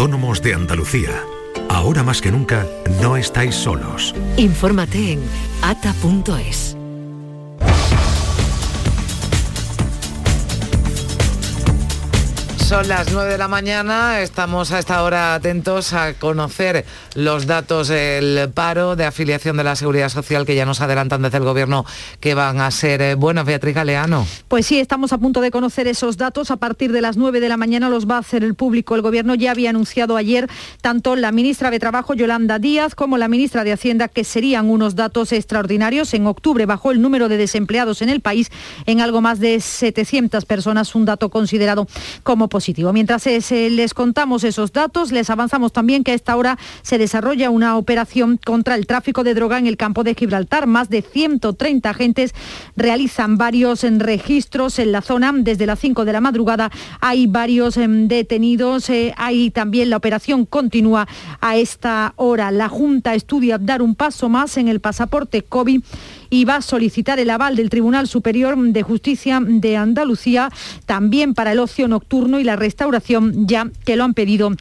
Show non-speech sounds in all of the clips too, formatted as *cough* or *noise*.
autónomos de Andalucía. Ahora más que nunca, no estáis solos. Infórmate en ata.es. Son las 9 de la mañana, estamos a esta hora atentos a conocer los datos del paro de afiliación de la Seguridad Social que ya nos adelantan desde el Gobierno que van a ser eh, buenos. Beatriz Galeano. Pues sí, estamos a punto de conocer esos datos. A partir de las 9 de la mañana los va a hacer el público. El Gobierno ya había anunciado ayer tanto la ministra de Trabajo, Yolanda Díaz, como la ministra de Hacienda que serían unos datos extraordinarios. En octubre bajó el número de desempleados en el país en algo más de 700 personas, un dato considerado como positivo Mientras les contamos esos datos, les avanzamos también que a esta hora se desarrolla una operación contra el tráfico de droga en el campo de Gibraltar. Más de 130 agentes realizan varios registros en la zona. Desde las 5 de la madrugada hay varios em, detenidos. Eh, hay también la operación continúa a esta hora. La Junta estudia dar un paso más en el pasaporte COVID y va a solicitar el aval del Tribunal Superior de Justicia de Andalucía también para el ocio nocturno y la restauración ya que lo han pedido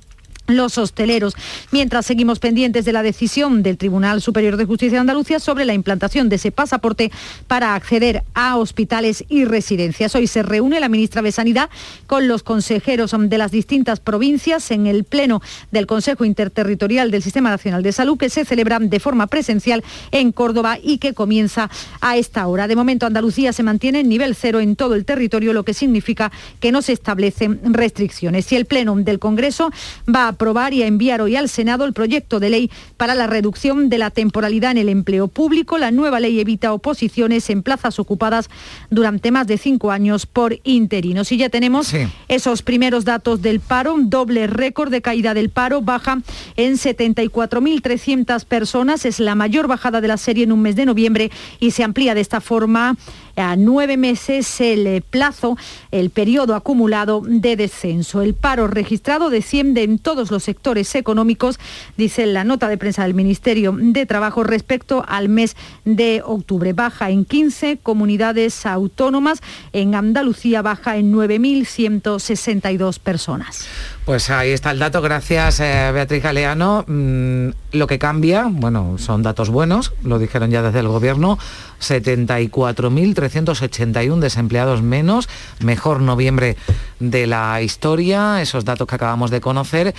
los hosteleros, mientras seguimos pendientes de la decisión del Tribunal Superior de Justicia de Andalucía sobre la implantación de ese pasaporte para acceder a hospitales y residencias. Hoy se reúne la ministra de Sanidad con los consejeros de las distintas provincias en el Pleno del Consejo Interterritorial del Sistema Nacional de Salud que se celebra de forma presencial en Córdoba y que comienza a esta hora. De momento Andalucía se mantiene en nivel cero en todo el territorio, lo que significa que no se establecen restricciones. Y el Pleno del Congreso va a aprobar y a enviar hoy al Senado el proyecto de ley para la reducción de la temporalidad en el empleo público. La nueva ley evita oposiciones en plazas ocupadas durante más de cinco años por interinos. Y ya tenemos esos primeros datos del paro, un doble récord de caída del paro, baja en 74.300 personas, es la mayor bajada de la serie en un mes de noviembre y se amplía de esta forma a nueve meses el eh, plazo, el periodo acumulado de descenso. El paro registrado desciende en todos los sectores económicos, dice la nota de prensa del Ministerio de Trabajo respecto al mes de octubre. Baja en 15 comunidades autónomas, en Andalucía baja en 9.162 personas. Pues ahí está el dato, gracias eh, Beatriz Galeano. Mm, lo que cambia, bueno, son datos buenos, lo dijeron ya desde el Gobierno, 74.381 desempleados menos, mejor noviembre de la historia, esos datos que acabamos de conocer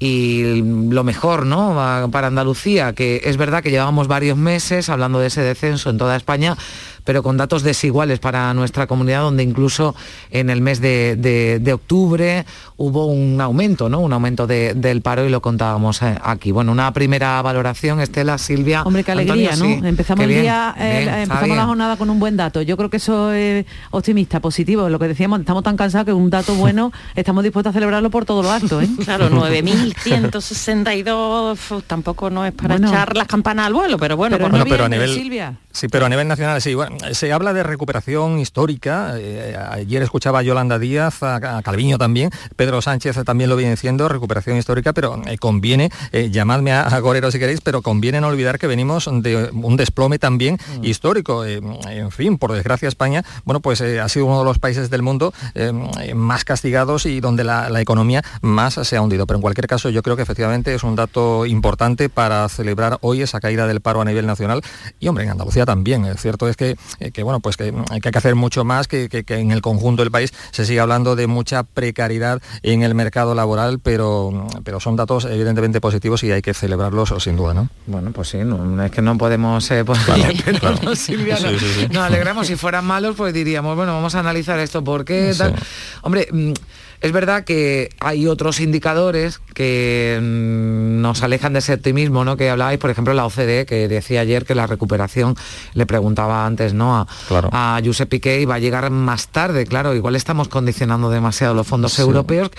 y lo mejor ¿no? para Andalucía, que es verdad que llevamos varios meses hablando de ese descenso en toda España, pero con datos desiguales para nuestra comunidad, donde incluso en el mes de, octubre hubo un aumento, ¿no? Un aumento del paro y lo contábamos eh, aquí. Bueno, una primera valoración, Estela, Silvia. Hombre, qué alegría, ¿no? empezamos el día, eh, empezamos la jornada con un buen dato. Yo creo que eso es optimista, positivo. Lo que decíamos, estamos tan cansados que un dato bueno, *laughs* estamos dispuestos a celebrarlo por todos los actos, ¿eh? Claro, 9.162 tampoco no es para echar las campanas al vuelo, pero bueno, pero, pero a nivel Silvia. Sí, pero a nivel nacional sí. Bueno, se habla de recuperación histórica. Eh, ayer escuchaba a Yolanda Díaz, a, Calviño también, Pedro Sánchez también lo viene diciendo, recuperación histórica, pero eh, conviene, eh, llamadme a, Gorero si queréis, pero conviene no olvidar que venimos de un desplome también mm. histórico. en fin, por desgracia España, bueno, pues ha sido uno de los países del mundo más castigados y donde la, la economía más se ha hundido. Pero en cualquier caso, yo creo que efectivamente es un dato importante para celebrar hoy esa caída del paro a nivel nacional. Y hombre, en Andalucía también. Es cierto es que, eh, bueno, pues que hay que hacer mucho más, que, en el conjunto del país se sigue hablando de mucha precariedad en el mercado laboral, pero, pero son datos evidentemente positivos y hay que celebrarlos sin duda, ¿no? Bueno, pues sí, no, es que no podemos eh, pues, *laughs* nos alegramos si fueran malos, pues diríamos, bueno, vamos a analizar esto, ¿por qué? Hombre, mm, es verdad que hay otros indicadores que mm, nos alejan de ese optimismo, ¿no? Que hablabais, por ejemplo, la OCDE, que decía ayer que la recuperación, le preguntaba antes, ¿no? A, a Giuseppe Piqué, va a llegar más tarde, claro, igual estamos condicionando demasiado los fondos europeos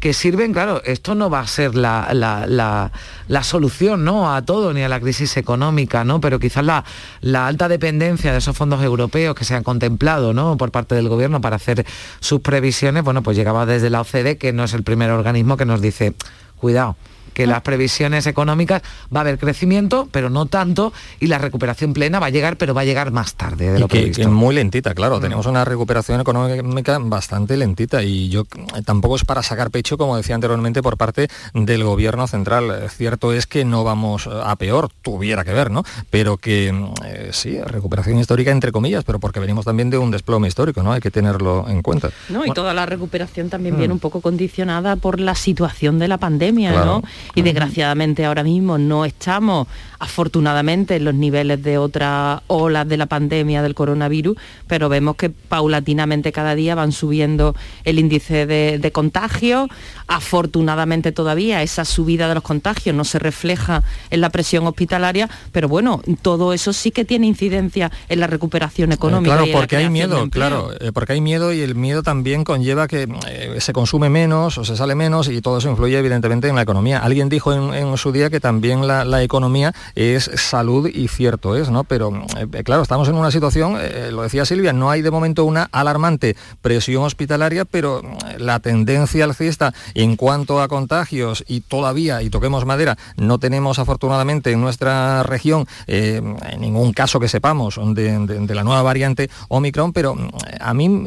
que sirven, claro, esto no va a ser la, la, solución ¿no? a todo, ni a la crisis económica, ¿no? pero quizás la, la, alta dependencia de esos fondos europeos que se han contemplado ¿no? por parte del gobierno para hacer sus previsiones, bueno, pues llegaba desde la OCDE, que no es el primer organismo que nos dice, cuidado, que las previsiones económicas va a haber crecimiento, pero no tanto, y la recuperación plena va a llegar, pero va a llegar más tarde de lo que, previsto. muy lentita, claro. Mm. Tenemos una recuperación económica bastante lentita y yo tampoco es para sacar pecho, como decía anteriormente, por parte del gobierno central. Cierto es que no vamos a peor, tuviera que ver, ¿no? Pero que eh, sí, recuperación histórica entre comillas, pero porque venimos también de un desplome histórico, ¿no? Hay que tenerlo en cuenta. No, y toda la recuperación también viene mm. un poco condicionada por la situación de la pandemia, ¿no? Y desgraciadamente ahora mismo no estamos afortunadamente en los niveles de otra olas de la pandemia del coronavirus, pero vemos que paulatinamente cada día van subiendo el índice de, de contagio. Afortunadamente todavía esa subida de los contagios no se refleja en la presión hospitalaria, pero bueno, todo eso sí que tiene incidencia en la recuperación económica. claro, porque hay miedo, claro, eh, porque hay miedo y el miedo también conlleva que eh, se consume menos o se sale menos y todo eso influye evidentemente en la economía. Alguien dijo en, su día que también la, economía es salud y cierto es, ¿no? Pero eh, claro, estamos en una situación, eh, lo decía Silvia, no hay de momento una alarmante presión hospitalaria, pero eh, la tendencia alcista en cuanto a contagios y todavía, y toquemos madera, no tenemos afortunadamente en nuestra región ningún caso que sepamos de, la nueva variante Omicron, pero a mí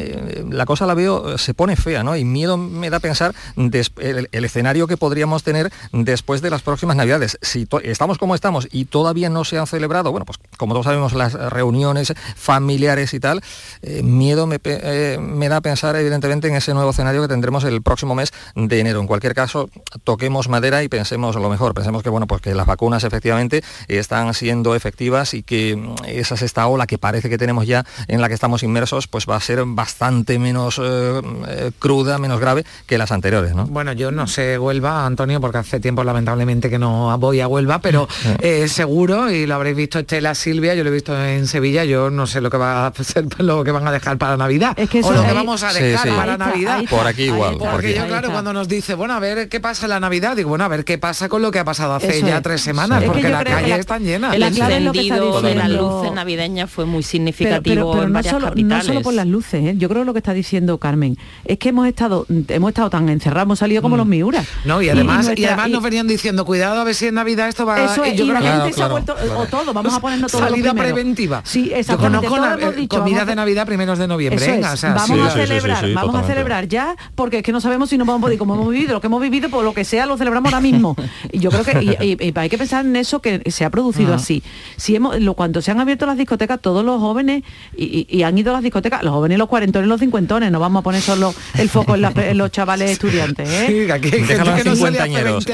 la cosa la veo, se pone fea, ¿no? Y miedo me da pensar el, escenario que podríamos tener después de las próximas navidades. Si estamos como estamos y todavía no se han celebrado, bueno, pues como todos sabemos, las reuniones familiares y tal, eh, miedo me, eh, me, da pensar evidentemente en ese nuevo escenario que tendremos el próximo mes de enero. En cualquier caso, toquemos madera y pensemos lo mejor, pensemos que bueno, pues que las vacunas efectivamente están siendo efectivas y que mm, esa sexta ola que parece que tenemos ya en la que estamos inmersos, pues va a ser bastante menos eh, cruda, menos grave que las anteriores, ¿no? Bueno, yo no sé Huelva, Antonio, porque hace tiempo lamentablemente que no voy a Huelva, pero *laughs* seguro, y lo habréis visto Estela Silvia, yo lo he visto en Sevilla, yo no sé lo que va a ser *laughs* lo que van a dejar para Navidad. o lo que vamos a dejar para Navidad. por aquí igual. Porque yo, claro, cuando nos dice, bueno, a ver qué pasa en la Navidad, digo, bueno, a ver qué pasa con lo que ha pasado hace ya tres semanas, porque las calles están llenas. El encendido de las luces navideñas fue muy significativo pero, no, solo, no, solo, por las luces, ¿eh? yo creo lo que está diciendo Carmen, es que hemos estado, hemos estado tan encerrados, hemos salido como mm. los miuras. No, y además, y, además nos venían diciendo, cuidado a ver si en Navidad esto va eso yo creo que se ha vuelto, o todo, vamos a ponernos todo Salida preventiva. Sí, exactamente. Yo conozco la, comidas de Navidad primeros de noviembre. vamos a celebrar, vamos a celebrar ya, porque es que no sabemos si nos vamos a poder, como hemos vivido, lo que hemos vivido, por lo que sea, lo celebramos ahora mismo. *laughs* Y yo creo que hay que pensar en eso que se ha producido así. Si hemos, lo, cuando se han abierto las discotecas, todos los jóvenes y, han ido a las discotecas, los jóvenes, los cuarentones, los cincuentones, no vamos a poner solo el foco en, los chavales estudiantes. ¿eh? Sí, aquí gente que no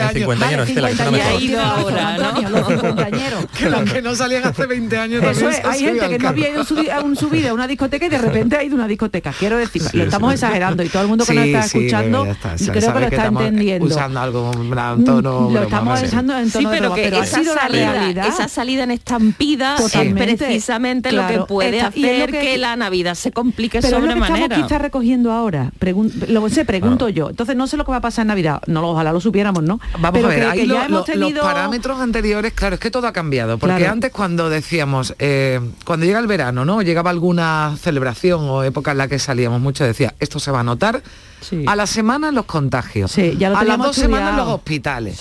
hace 20 años. los cincuentañeros. *laughs* Que no salían hace 20 años Eso es, hay gente que no había ido a un subida a una discoteca y de repente ha ido a una discoteca. Quiero decir, lo estamos exagerando y todo el mundo que nos está escuchando creo que lo está entendiendo. Usando algo en tono, lo estamos usando en tono pero que esa salida, esa salida en estampida es precisamente lo que puede hacer que, la Navidad se complique sobremanera. Pero lo que estamos quizá recogiendo ahora, lo sé, pregunto yo. Entonces no sé lo que va a pasar en Navidad. No, ojalá lo supiéramos, ¿no? Vamos a ver, ahí los parámetros anteriores, claro, es que todo ha cambiado. Porque antes cuando decíamos, eh, cuando llega el verano, ¿no? Llegaba alguna celebración o época en la que salíamos mucho, decía, esto se va a notar a la semana los contagios, ya a las dos semanas los hospitales.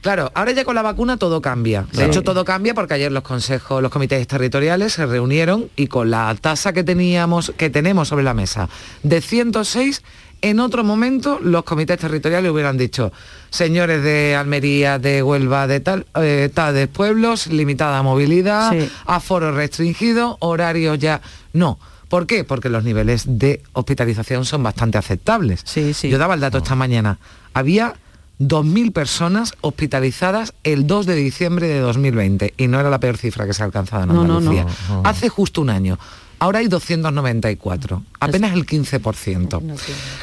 Claro, ahora ya con la vacuna todo cambia. De hecho, todo cambia porque ayer los consejos, los comités territoriales se reunieron y con la tasa que teníamos, que tenemos sobre la mesa de 106 en otro momento los comités territoriales hubieran dicho, señores de Almería, de Huelva, de tal, eh, de pueblos, limitada movilidad, aforo restringido, horario ya. No. ¿Por qué? Porque los niveles de hospitalización son bastante aceptables. Sí, sí. Yo daba el dato esta mañana. Había 2.000 personas hospitalizadas el 2 de diciembre de 2020 y no era la peor cifra que se ha alcanzado en Andalucía. Hace justo un año. Ahora hay 294, apenas el 15%.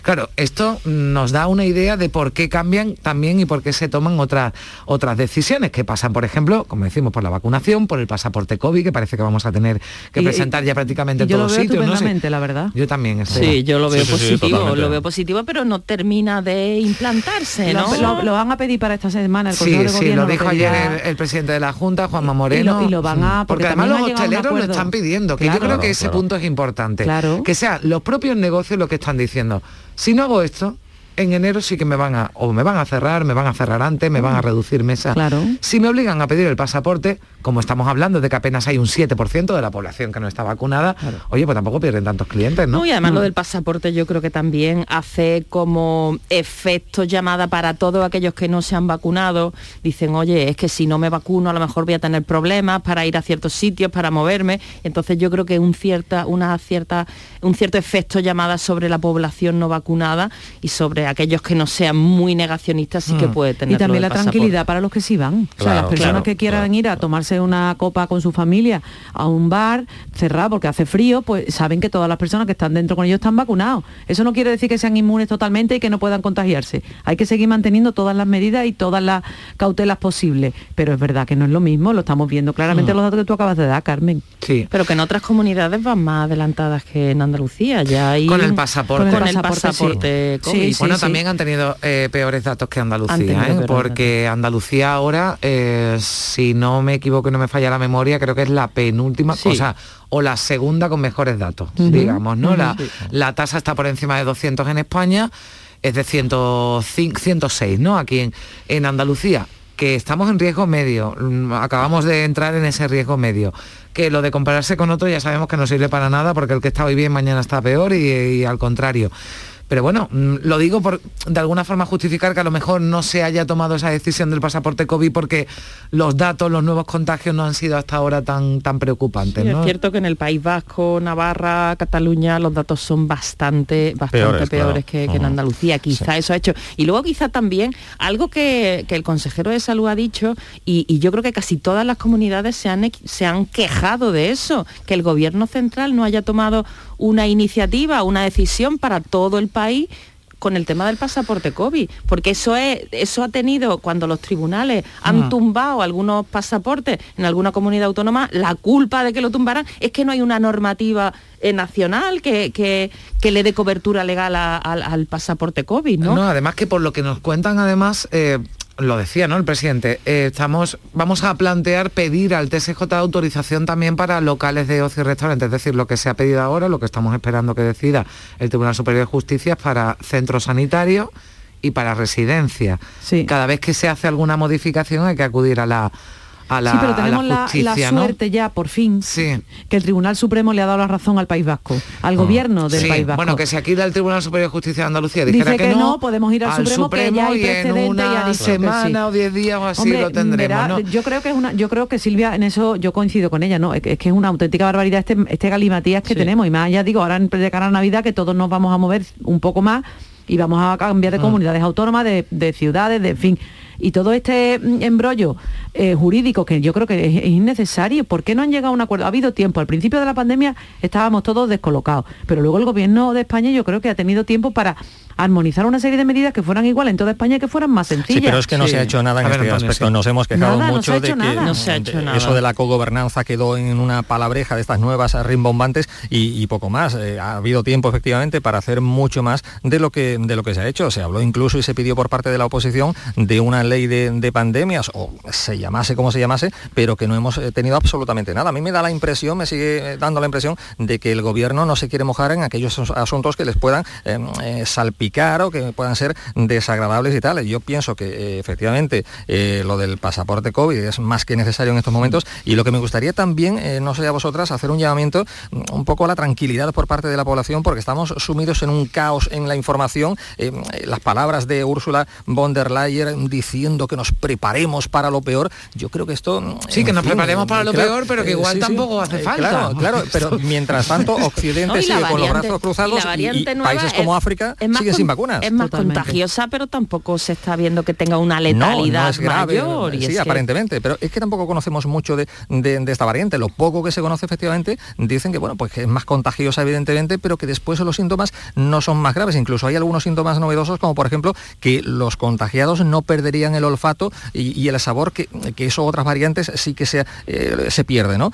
Claro, esto nos da una idea de por qué cambian también y por qué se toman otras, otras decisiones que pasan, por ejemplo, como decimos, por la vacunación, por el pasaporte COVID, que parece que vamos a tener que presentar ya prácticamente en todos sitios. No la verdad. Yo también estoy. Sí, yo lo veo positivo, lo veo positivo, pero no termina de implantarse, ¿no? Lo, van a pedir para esta semana el Sí, sí, lo dijo ayer el, presidente de la Junta, Juanma Moreno. Y lo, van a... Porque, además los hosteleros lo están pidiendo, que yo creo que punto es importante. Claro. Que sean los propios negocios los que están diciendo, si no hago esto, en enero sí que me van a, o me van a cerrar, me van a cerrar antes, me van a reducir mesa. Claro. Si me obligan a pedir el pasaporte, como estamos hablando de que apenas hay un 7% de la población que no está vacunada, oye, pues tampoco pierden tantos clientes, ¿no? y además lo del pasaporte yo creo que también hace como efecto llamada para todos aquellos que no se han vacunado. Dicen, oye, es que si no me vacuno a lo mejor voy a tener problemas para ir a ciertos sitios, para moverme. Entonces yo creo que un, cierta, una cierta, un cierto efecto llamada sobre la población no vacunada y sobre aquellos que no sean muy negacionistas sí que mm. puede tener. Y también la tranquilidad para los que sí van. o sea, las personas que quieran ir a tomarse una copa con su familia a un bar cerrado porque hace frío, pues saben que todas las personas que están dentro con ellos están vacunados. Eso no quiere decir que sean inmunes totalmente y que no puedan contagiarse. Hay que seguir manteniendo todas las medidas y todas las cautelas posibles. Pero es verdad que no es lo mismo, lo estamos viendo claramente mm. los datos que tú acabas de dar, Carmen. Sí. Pero que en otras comunidades van más adelantadas que en Andalucía. Ya hay... Con el pasaporte. Con el pasaporte, sí. bueno, también han tenido eh, peores datos que Andalucía, ¿eh? porque Andalucía ahora, eh, si no me equivoco y no me falla la memoria, creo que es la penúltima, cosa o la segunda con mejores datos, digamos, ¿no? la, la tasa está por encima de 200 en España, es de 105, 106, ¿no? Aquí en, en Andalucía que estamos en riesgo medio, mm, acabamos de entrar en ese riesgo medio, que lo de compararse con otro ya sabemos que no sirve para nada porque el que está hoy bien mañana está peor y al contrario. Pero bueno, mm, lo digo por de alguna forma justificar que a lo mejor no se haya tomado esa decisión del pasaporte COVID porque los datos, los nuevos contagios no han sido hasta ahora tan, tan preocupantes. Es cierto que en el País Vasco, Navarra, Cataluña, los datos son bastante, bastante peores, que, en Andalucía. Quizá eso ha hecho. Y luego quizá también algo que, el consejero de salud ha dicho, y, y, yo creo que casi todas las comunidades se han, se han quejado de eso, que el gobierno central no haya tomado una iniciativa, una decisión para todo el país con el tema del pasaporte COVID, porque eso es, eso ha tenido cuando los tribunales han ah. tumbado algunos pasaportes en alguna comunidad autónoma, la culpa de que lo tumbaran es que no hay una normativa eh, nacional que, que, le dé cobertura legal al pasaporte COVID, ¿no? No, además que por lo que nos cuentan, además, eh, lo decía, ¿no? El presidente, eh, estamos, vamos a plantear pedir al TSJ autorización también para locales de ocio y restaurantes, es decir, lo que se ha pedido ahora, lo que estamos esperando que decida el Tribunal Superior de Justicia es para centros sanitarios y para residencia. Cada vez que se hace alguna modificación hay que acudir a la sí, pero tenemos la, suerte ya, por fin, que el Tribunal Supremo le ha dado la razón al País Vasco, al ah. gobierno del País Vasco. Bueno, que si aquí el Tribunal Superior de Justicia de Andalucía dijera Dice que, no, podemos ir al, Supremo, que ya hay y en una semana o diez días o así lo tendremos. Yo creo que es una, yo creo que Silvia, en eso yo coincido con ella, ¿no? Es que es una auténtica barbaridad este, este galimatías que tenemos. Y más ya digo, ahora en de cara a Navidad que todos nos vamos a mover un poco más y vamos a cambiar de ah. comunidades autónomas, de, de ciudades, de en fin y todo este mm, embrollo eh, jurídico que yo creo que es, innecesario, ¿por qué no han llegado a un acuerdo? Ha habido tiempo, al principio de la pandemia estábamos todos descolocados, pero luego el gobierno de España yo creo que ha tenido tiempo para armonizar una serie de medidas que fueran iguales en toda España y que fueran más sencillas. Sí, pero es que no se ha hecho nada en este aspecto. Nos hemos quejado mucho de que eso de la cogobernanza quedó en una palabreja de estas nuevas rimbombantes y, poco más. Eh, ha habido tiempo efectivamente para hacer mucho más de lo que de lo que se ha hecho. Se habló incluso y se pidió por parte de la oposición de una ley de, pandemias o se llamase como se llamase, pero que no hemos eh, tenido absolutamente nada. A mí me da la impresión, me sigue eh, dando la impresión de que el gobierno no se quiere mojar en aquellos asuntos que les puedan salpicar o que puedan ser desagradables y tal. Yo pienso que eh, efectivamente eh, lo del pasaporte COVID es más que necesario en estos momentos y lo que me gustaría también, eh, no sé a vosotras, hacer un llamamiento mm, un poco a la tranquilidad por parte de la población porque estamos sumidos en un caos en la información. las palabras de Úrsula von der Leyen diciendo que nos preparemos para lo peor, yo creo que esto... Mm, sí, que nos preparemos para lo peor, pero que igual tampoco hace falta. Claro, claro, *laughs* pero mientras tanto Occidente sigue con los brazos cruzados y, países como África siguen sin vacunas. Es más contagiosa, pero tampoco se está viendo que tenga una letalidad mayor. sí, aparentemente, pero es que tampoco conocemos mucho de, esta variante. Lo poco que se conoce efectivamente dicen que bueno, pues que es más contagiosa evidentemente, pero que después los síntomas no son más graves. Incluso hay algunos síntomas novedosos, como por ejemplo que los contagiados no perderían el olfato y, el sabor que que eso otras variantes sí que se, se pierde, ¿no?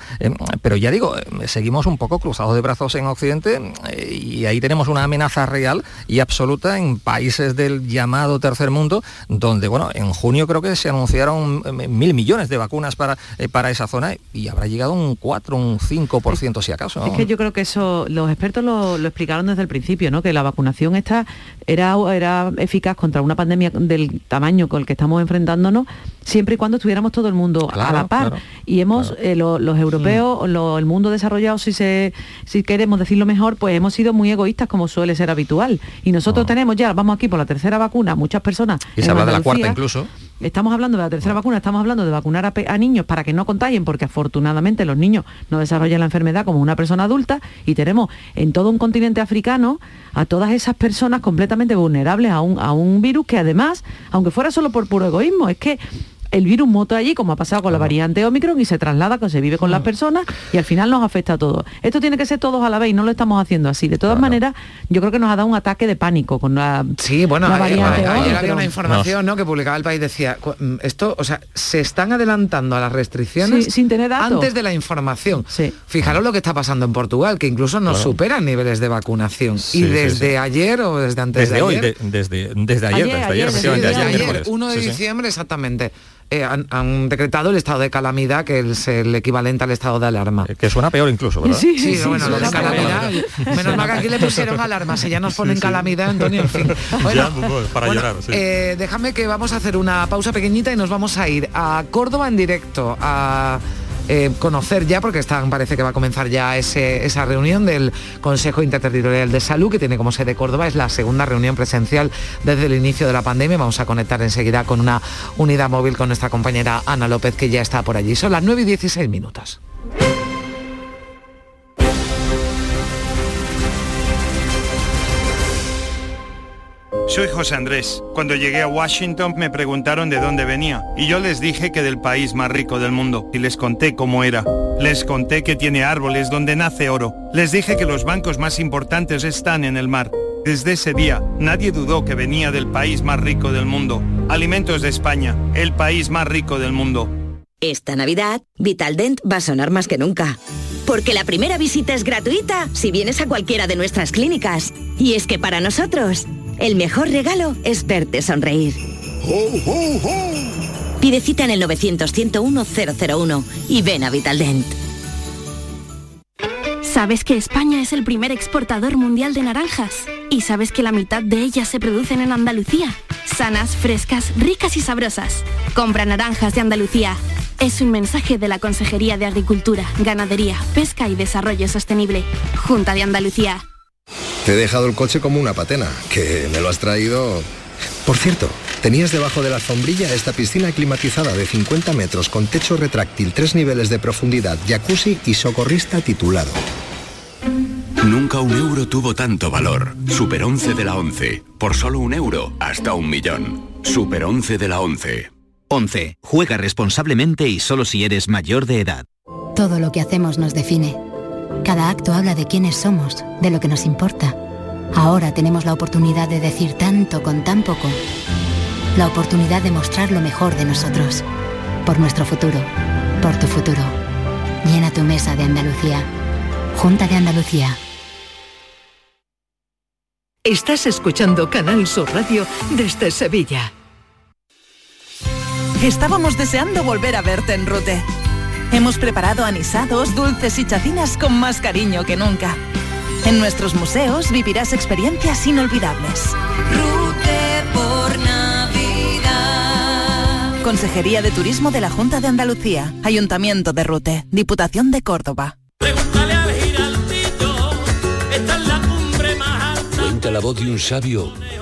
pero ya digo, seguimos un poco cruzados de brazos en Occidente y ahí tenemos una amenaza real y absoluta en países del llamado tercer mundo, donde, bueno, en junio creo que se anunciaron mil millones de vacunas para, para esa zona y habrá llegado un 4, un 5% si acaso. Es que yo creo que eso, los expertos lo, explicaron desde el principio, ¿no? Que la vacunación esta era, era eficaz contra una pandemia del tamaño con el que estamos enfrentándonos, siempre y cuando estuviéramos todo el mundo a la par. y hemos, eh, los europeos, mm. el mundo desarrollado, si se, si queremos decirlo mejor, pues hemos sido muy egoístas como suele ser habitual. Y nosotros tenemos ya, vamos aquí por la tercera vacuna, muchas personas. Y se habla de la cuarta incluso. Estamos hablando de la tercera vacuna, estamos hablando de vacunar a, niños para que no contagien, porque afortunadamente los niños no desarrollan la enfermedad como una persona adulta y tenemos en todo un continente africano a todas esas personas completamente vulnerables a un, a un virus que además, aunque fuera solo por puro egoísmo, es que el virus mota allí, como ha pasado con la variante Omicron, y se traslada, que se vive con las personas y al final nos afecta a todos. Esto tiene que ser todos a la vez y no lo estamos haciendo así. De todas maneras, yo creo que nos ha dado un ataque de pánico con la Sí, bueno, variante ayer, había una información ¿no? que publicaba el país, decía, mm, esto, o sea, se están adelantando a las restricciones sin tener antes de la información. Fijaros lo que está pasando en Portugal, que incluso nos superan niveles de vacunación. y desde ayer o desde antes de ayer. Hoy, desde, desde ayer, desde ayer, desde ayer, 1 de diciembre exactamente. Eh, han, decretado el estado de calamidad, que es el equivalente al estado de alarma. Eh, que suena peor incluso, ¿verdad? Sí, sí, bueno, lo de calamidad. Menos mal que aquí le pusieron alarma, si ya nos ponen calamidad, Antonio, en fin. *laughs* Bueno, para llorar, eh, déjame que vamos a hacer una pausa pequeñita y nos vamos a ir a Córdoba en directo, a eh, conocer ya, porque están, parece que va a comenzar ya esa reunión del Consejo Interterritorial de Salud, que tiene como sede Córdoba, es la segunda reunión presencial desde el inicio de la pandemia. Vamos a conectar enseguida con una unidad móvil con nuestra compañera Ana López, que ya está por allí. Son las 9 y 16 minutos. Soy José Andrés. Cuando llegué a Washington me preguntaron de dónde venía y yo les dije que del país más rico del mundo y les conté cómo era. Les conté que tiene árboles donde nace oro. Les dije que los bancos más importantes están en el mar. Desde ese día, nadie dudó que venía del país más rico del mundo. Alimentos de España, el país más rico del mundo. Esta Navidad, Vitaldent va a sonar más que nunca. Porque la primera visita es gratuita si vienes a cualquiera de nuestras clínicas. Y es que para nosotros, el mejor regalo es verte sonreír. Pide cita en el 900-101-001 y ven a Vitaldent. ¿Sabes que España es el primer exportador mundial de naranjas? ¿Y sabes que la mitad de ellas se producen en Andalucía? Sanas, frescas, ricas y sabrosas. Compra naranjas de Andalucía. Es un mensaje de la Consejería de Agricultura, Ganadería, Pesca y Desarrollo Sostenible. Junta de Andalucía. Te he dejado el coche como una patena, que me lo has traído... Por cierto, tenías debajo de la sombrilla esta piscina climatizada de 50 metros con techo retráctil, tres niveles de profundidad, jacuzzi y socorrista titulado. Nunca un euro tuvo tanto valor. Super 11 de la 11. Por solo un euro, hasta un millón. Super 11 de la 11. 11. Juega responsablemente y solo si eres mayor de edad. Todo lo que hacemos nos define. Cada acto habla de quiénes somos, de lo que nos importa. Ahora tenemos la oportunidad de decir tanto con tan poco. La oportunidad de mostrar lo mejor de nosotros. Por nuestro futuro. Por tu futuro. Llena tu mesa de Andalucía. Junta de Andalucía. Estás escuchando Canal Sur Radio desde Sevilla. Estábamos deseando volver a verte en Rute. Hemos preparado anisados, dulces y chacinas con más cariño que nunca. En nuestros museos vivirás experiencias inolvidables. Rute por Navidad. Consejería de Turismo de la Junta de Andalucía, Ayuntamiento de Rute, Diputación de Córdoba. Cuenta la voz de un sabio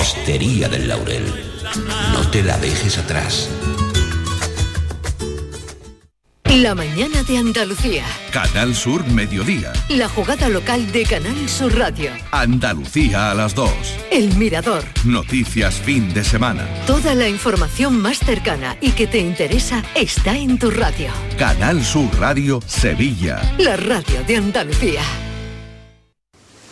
Hostería del Laurel. No te la dejes atrás. La mañana de Andalucía. Canal Sur Mediodía. La jugada local de Canal Sur Radio. Andalucía a las 2. El Mirador. Noticias fin de semana. Toda la información más cercana y que te interesa está en tu radio. Canal Sur Radio Sevilla. La radio de Andalucía.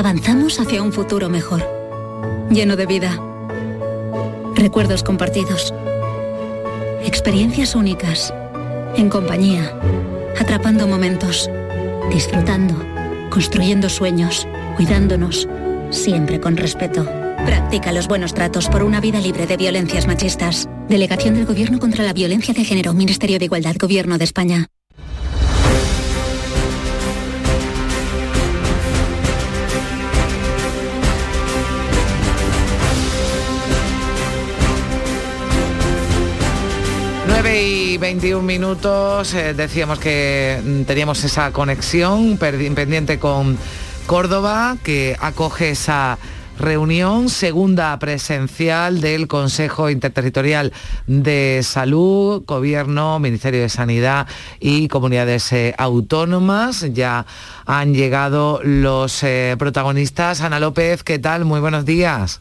Avanzamos hacia un futuro mejor, lleno de vida, recuerdos compartidos, experiencias únicas, en compañía, atrapando momentos, disfrutando, construyendo sueños, cuidándonos, siempre con respeto. Practica los buenos tratos por una vida libre de violencias machistas. Delegación del Gobierno contra la Violencia de Género, Ministerio de Igualdad, Gobierno de España. 21 minutos, eh, decíamos que mm, teníamos esa conexión pendiente con Córdoba, que acoge esa reunión segunda presencial del Consejo Interterritorial de Salud, Gobierno, Ministerio de Sanidad y comunidades eh, autónomas. Ya han llegado los eh, protagonistas. Ana López, ¿qué tal? Muy buenos días.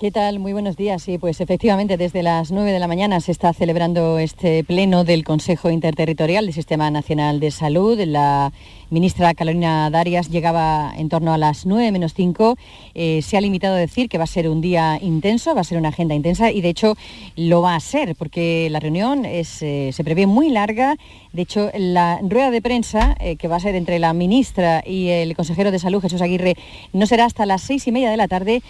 ¿Qué tal? Muy buenos días. Sí, pues efectivamente desde las 9 de la mañana se está celebrando este pleno del Consejo Interterritorial del Sistema Nacional de Salud. La ministra Carolina Darias llegaba en torno a las 9 menos 5. Eh, se ha limitado a decir que va a ser un día intenso, va a ser una agenda intensa y de hecho lo va a ser porque la reunión eh, se prevé muy larga. De hecho, la rueda de prensa eh, que va a ser entre la ministra y el consejero de salud, Jesús Aguirre, no será hasta las seis y media de la tarde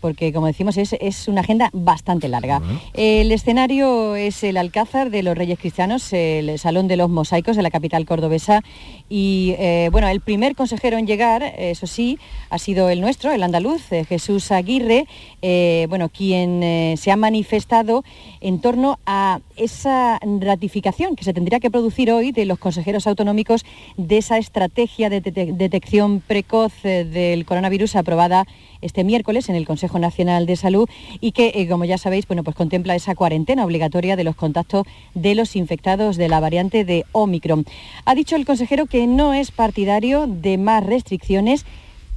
porque, como decimos, es, es una agenda bastante larga. El escenario es el Alcázar de los Reyes Cristianos, el Salón de los Mosaicos de la capital cordobesa y eh, bueno, el primer consejero en llegar, eso sí, ha sido el nuestro, el andaluz, eh, Jesús Aguirre, eh, bueno, quien se ha manifestado en torno a esa ratificación que se tendría que producir hoy de los consejeros autonómicos de esa estrategia de detección precoz del coronavirus aprobada este miércoles en el Consejo Nacional de Salud y que, como ya sabéis, bueno, pues contempla esa cuarentena obligatoria de los contactos de los infectados de la variante de Omicron. Ha dicho el consejero que no es partidario de más restricciones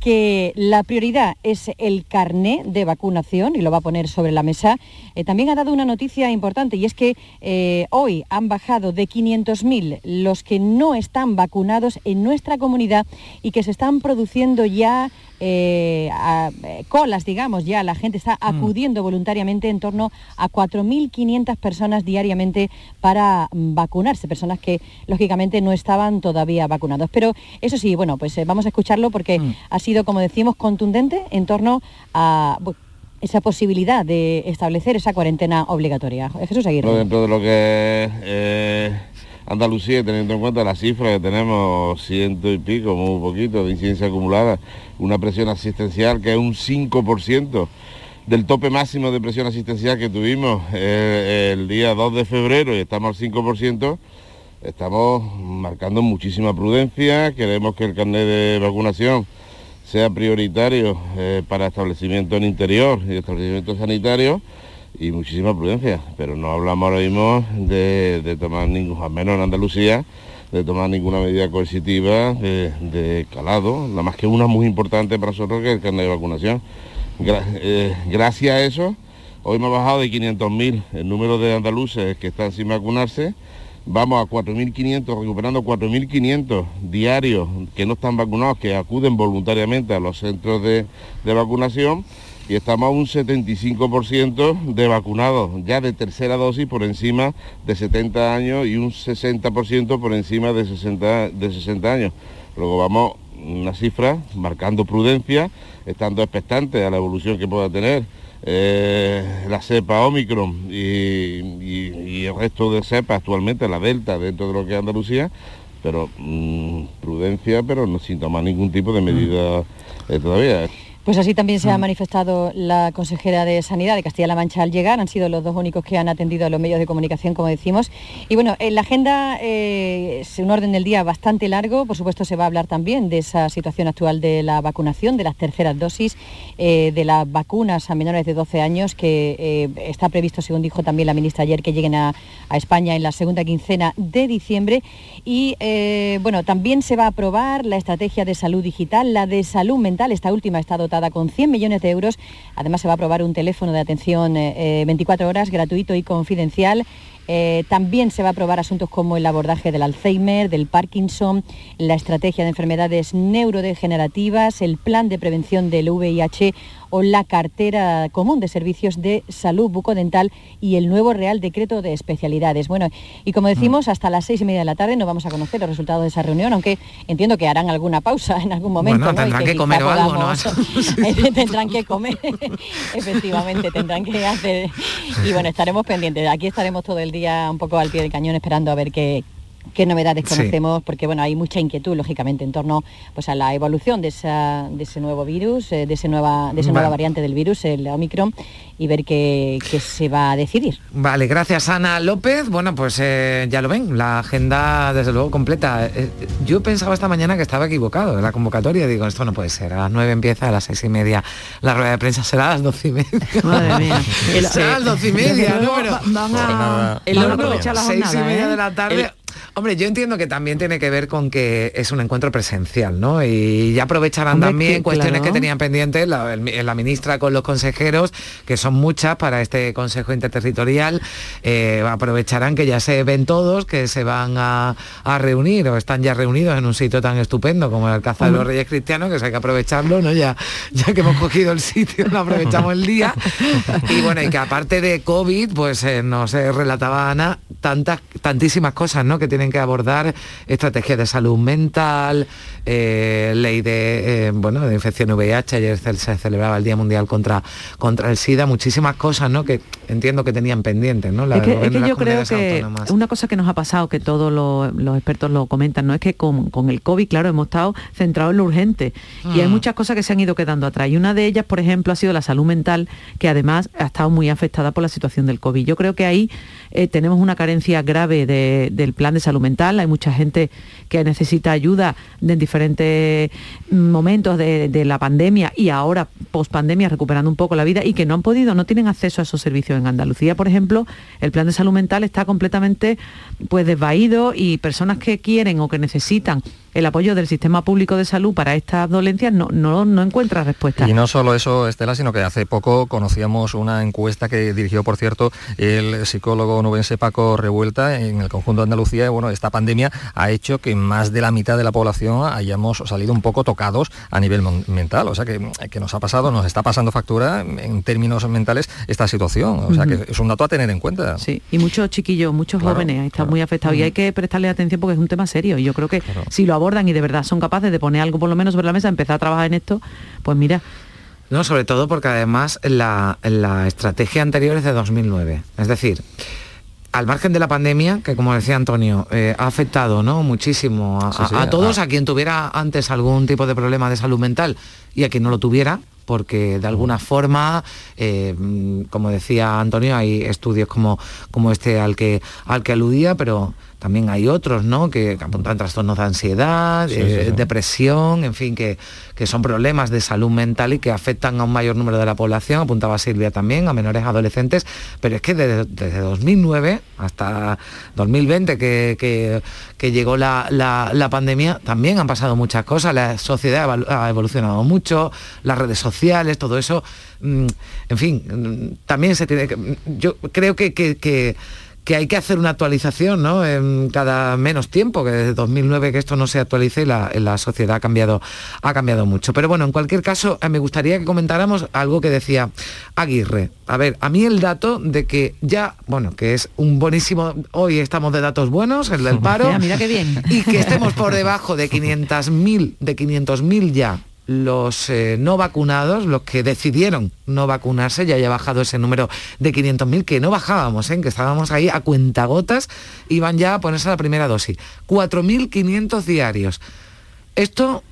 que la prioridad es el carné de vacunación y lo va a poner sobre la mesa. Eh, también ha dado una noticia importante y es que eh, hoy han bajado de 500.000 los que no están vacunados en nuestra comunidad y que se están produciendo ya eh, colas, digamos, ya la gente está mm. acudiendo voluntariamente en torno a 4.500 personas diariamente para mm, vacunarse, personas que lógicamente no estaban todavía vacunados. Pero eso sí, bueno, pues vamos a escucharlo porque mm. ha sido, como decimos, contundente en torno a esa posibilidad de establecer esa cuarentena obligatoria. Jesús Aguirre. Dentro de lo que eh, Andalucía, teniendo en cuenta la cifra que tenemos, ciento y pico, muy poquito de incidencia acumulada, una presión asistencial que es un 5% del tope máximo de presión asistencial que tuvimos eh, el día 2 de febrero y estamos al 5%, estamos marcando muchísima prudencia, queremos que el carnet de vacunación sea prioritario eh, para establecimiento en interior y establecimientos sanitarios y muchísima prudencia, pero no hablamos ahora mismo de, tomar ningún, al menos en Andalucía, de tomar ninguna medida coercitiva de, calado, nada más que una muy importante para nosotros que es el carnet de vacunación. Eh, gracias a eso, hoy hemos bajado de 500.000 el número de andaluces que están sin vacunarse vamos a 4.500, recuperando 4.500 diarios que no están vacunados, que acuden voluntariamente a los centros de, vacunación y estamos a un 75% de vacunados, ya de tercera dosis por encima de 70 años y un 60% por encima de 60, de 60 años. Luego vamos una cifra marcando prudencia, estando expectantes a la evolución que pueda tener eh, la cepa Omicron y, el resto de cepas actualmente, la Delta dentro de lo que es Andalucía, pero mm, prudencia, pero no sin tomar ningún tipo de medida eh, todavía. Pues así también se ha mm. manifestado la consejera de Sanidad de Castilla-La Mancha al llegar. Han sido los dos únicos que han atendido a los medios de comunicación, como decimos. Y bueno, en la agenda eh, es un orden del día bastante largo. Por supuesto, se va a hablar también de esa situación actual de la vacunación, de las terceras dosis, eh, de las vacunas a menores de 12 años, que eh, está previsto, según dijo también la ministra ayer, que lleguen a, a España en la segunda quincena de diciembre. Y bueno, también se va a aprobar la estrategia de salud digital, la de salud mental. Esta última está dotada con 100 millones de euros. Además se va a aprobar un teléfono de atención 24 eh, horas gratuito y confidencial. Eh, también se va a aprobar asuntos como el abordaje del Alzheimer, del Parkinson, la estrategia de enfermedades neurodegenerativas, el plan de prevención del VIH o la cartera común de servicios de salud bucodental y el nuevo Real Decreto de Especialidades. Bueno, y como decimos, mm. hasta las seis y media de la tarde no vamos a conocer los resultados de esa reunión, aunque entiendo que harán alguna pausa en algún momento. Bueno, tendrán que, comer o algo, ¿no? *laughs* *laughs* tendrán que comer, *laughs* efectivamente, tendrán que hacer... Y bueno, estaremos pendientes. Aquí estaremos todo el día un poco al pie del cañón esperando a ver qué, qué novedades conocemos, porque bueno, hay mucha inquietud, lógicamente, en torno pues, a la evolución de, ese nuevo virus, eh, de, ese nueva, de esa nueva variante del virus, el Omicron, y ver qué, se va a decidir. Vale, gracias Ana López. Bueno, pues eh, ya lo ven, la agenda desde luego completa. Eh, yo pensaba esta mañana que estaba equivocado en la convocatoria, digo, esto no puede ser, a las nueve empieza, a las seis y media la rueda de prensa será a las doce y media. Madre mía. *laughs* será a las doce y media, ¿no? Pero, van a, el seis y media de la tarde. Hombre, yo entiendo que también tiene que ver con que es un encuentro presencial, ¿no? Y ya aprovecharán también cuestiones que tenían pendientes la, ministra con los consejeros, que son muchas para este Consejo Interterritorial, eh, aprovecharán que ya se ven todos, que se van a, reunir o están ya reunidos en un sitio tan estupendo como el Alcázar de los Reyes Cristianos, que hay que aprovecharlo, ¿no? Ya, ya que hemos *laughs* cogido el sitio, lo aprovechamos el día. Y bueno, y que aparte de COVID, pues eh, nos relataba Ana tantas, tantísimas cosas, ¿no? Que tienen que abordar estrategias de salud mental, eh, ley de, eh, bueno, de infección VIH, ayer se, celebraba el Día Mundial contra, contra el SIDA, muchísimas cosas ¿no? que entiendo que tenían pendientes. ¿no? es que, yo creo que una cosa que nos ha pasado, que todos los, expertos lo comentan, no es que con, el COVID, claro, hemos estado centrados en lo urgente y hay mm. muchas cosas que se han ido quedando atrás. Y una de ellas, por ejemplo, ha sido la salud mental, que además ha estado muy afectada por la situación del COVID. Yo creo que ahí eh, tenemos una carencia grave del plan de salud mental, hay mucha gente que necesita ayuda en diferentes momentos de, la pandemia y ahora post pandemia recuperando un poco la vida y que no han podido, no tienen acceso a esos servicios. En Andalucía, por ejemplo, el plan de salud mental está completamente pues desvaído y personas que quieren o que necesitan el apoyo del sistema público de salud para estas dolencias no, no, no encuentra respuesta. Y no solo eso, Estela, sino que hace poco conocíamos una encuesta que dirigió, por cierto, el psicólogo nubense Paco Revuelta en el conjunto de Andalucía. Y bueno, esta pandemia ha hecho que más de la mitad de la población hayamos salido un poco tocados a nivel mental. O sea, que, que nos ha pasado, nos está pasando factura en términos mentales esta situación. O sea, que es un dato a tener en cuenta. Sí, y muchos chiquillos, muchos jóvenes están muy afectados y hay que prestarle atención porque es un tema serio. Y yo creo que si lo abordan y de verdad son capaces de poner algo por lo menos sobre la mesa, empezar a trabajar en esto, pues mira, no, sobre todo porque además la, estrategia anterior es de 2009. Es decir, al margen de la pandemia, que como decía Antonio, eh, ha afectado ¿no? muchísimo a, todos, a... quien tuviera antes algún tipo de problema de salud mental y a quien no lo tuviera, porque de alguna forma, eh, como decía Antonio, hay estudios como, como este al que, al que aludía, pero también hay otros, ¿no? Que apuntan trastornos de ansiedad, eh, depresión, en fin, que, que, son problemas de salud mental y que afectan a un mayor número de la población, apuntaba Silvia también, a menores adolescentes, pero es que desde, 2009 hasta 2020 que, que, llegó la, la, pandemia, también han pasado muchas cosas, la sociedad ha evolucionado mucho, las redes sociales, todo eso, mm, en fin, mm, también se tiene que... Yo creo que, que que hay que hacer una actualización ¿no? en cada menos tiempo, que desde 2009 que esto no se actualice y la, sociedad ha cambiado, ha cambiado mucho. Pero bueno, en cualquier caso, eh, me gustaría que comentáramos algo que decía Aguirre. A ver, a mí el dato de que ya, bueno, que es un buenísimo, hoy estamos de datos buenos, el del *laughs* paro, mira, qué bien. y que estemos por debajo de 500.000 de 500.000 ya los eh, no vacunados, los que decidieron no vacunarse, ya haya bajado ese número de 500.000, que no bajábamos, ¿eh? que estábamos ahí a cuentagotas, iban ya a ponerse la primera dosis. 4.500 diarios. Esto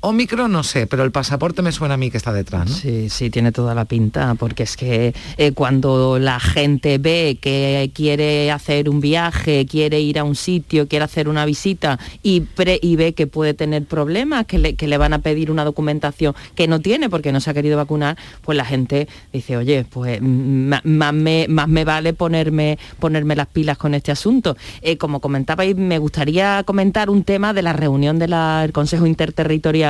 Omicron no sé, pero el pasaporte me suena a mí que está detrás. Sí, sí, tiene toda la pinta, porque es que eh, cuando la gente ve que quiere hacer un viaje, quiere ir a un sitio, quiere hacer una visita y, y ve que puede tener problemas, que le, van a pedir una documentación que no tiene porque no se ha querido vacunar, pues la gente dice, oye, pues más me, más me vale ponerme, ponerme las pilas con este asunto. Eh, como comentabais, me gustaría comentar un tema de la reunión del Consejo Interterritorial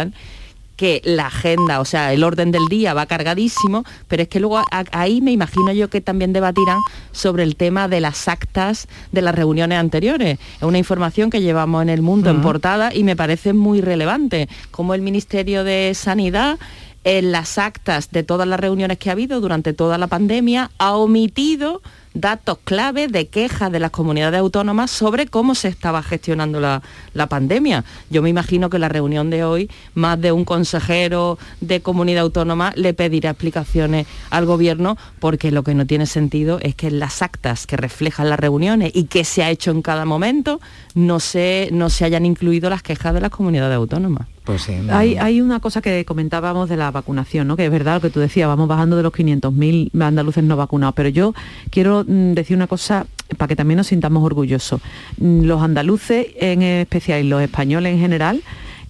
que la agenda, o sea, el orden del día va cargadísimo, pero es que luego ahí me imagino yo que también debatirán sobre el tema de las actas de las reuniones anteriores. Es una información que llevamos en el mundo en portada y me parece muy relevante, como el Ministerio de Sanidad en las actas de todas las reuniones que ha habido durante toda la pandemia ha omitido datos clave de quejas de las comunidades autónomas sobre cómo se estaba gestionando la, pandemia. Yo me imagino que la reunión de hoy, más de un consejero de comunidad autónoma le pedirá explicaciones al gobierno porque lo que no tiene sentido es que en las actas que reflejan las reuniones y que se ha hecho en cada momento no se, no se hayan incluido las quejas de las comunidades autónomas. Pues hay, hay, una cosa que comentábamos de la vacunación, ¿no? que es verdad lo que tú decías, vamos bajando de los 500.000 andaluces no vacunados, pero yo quiero decir una cosa para que también nos sintamos orgullosos. Mm, los andaluces en especial y los españoles en general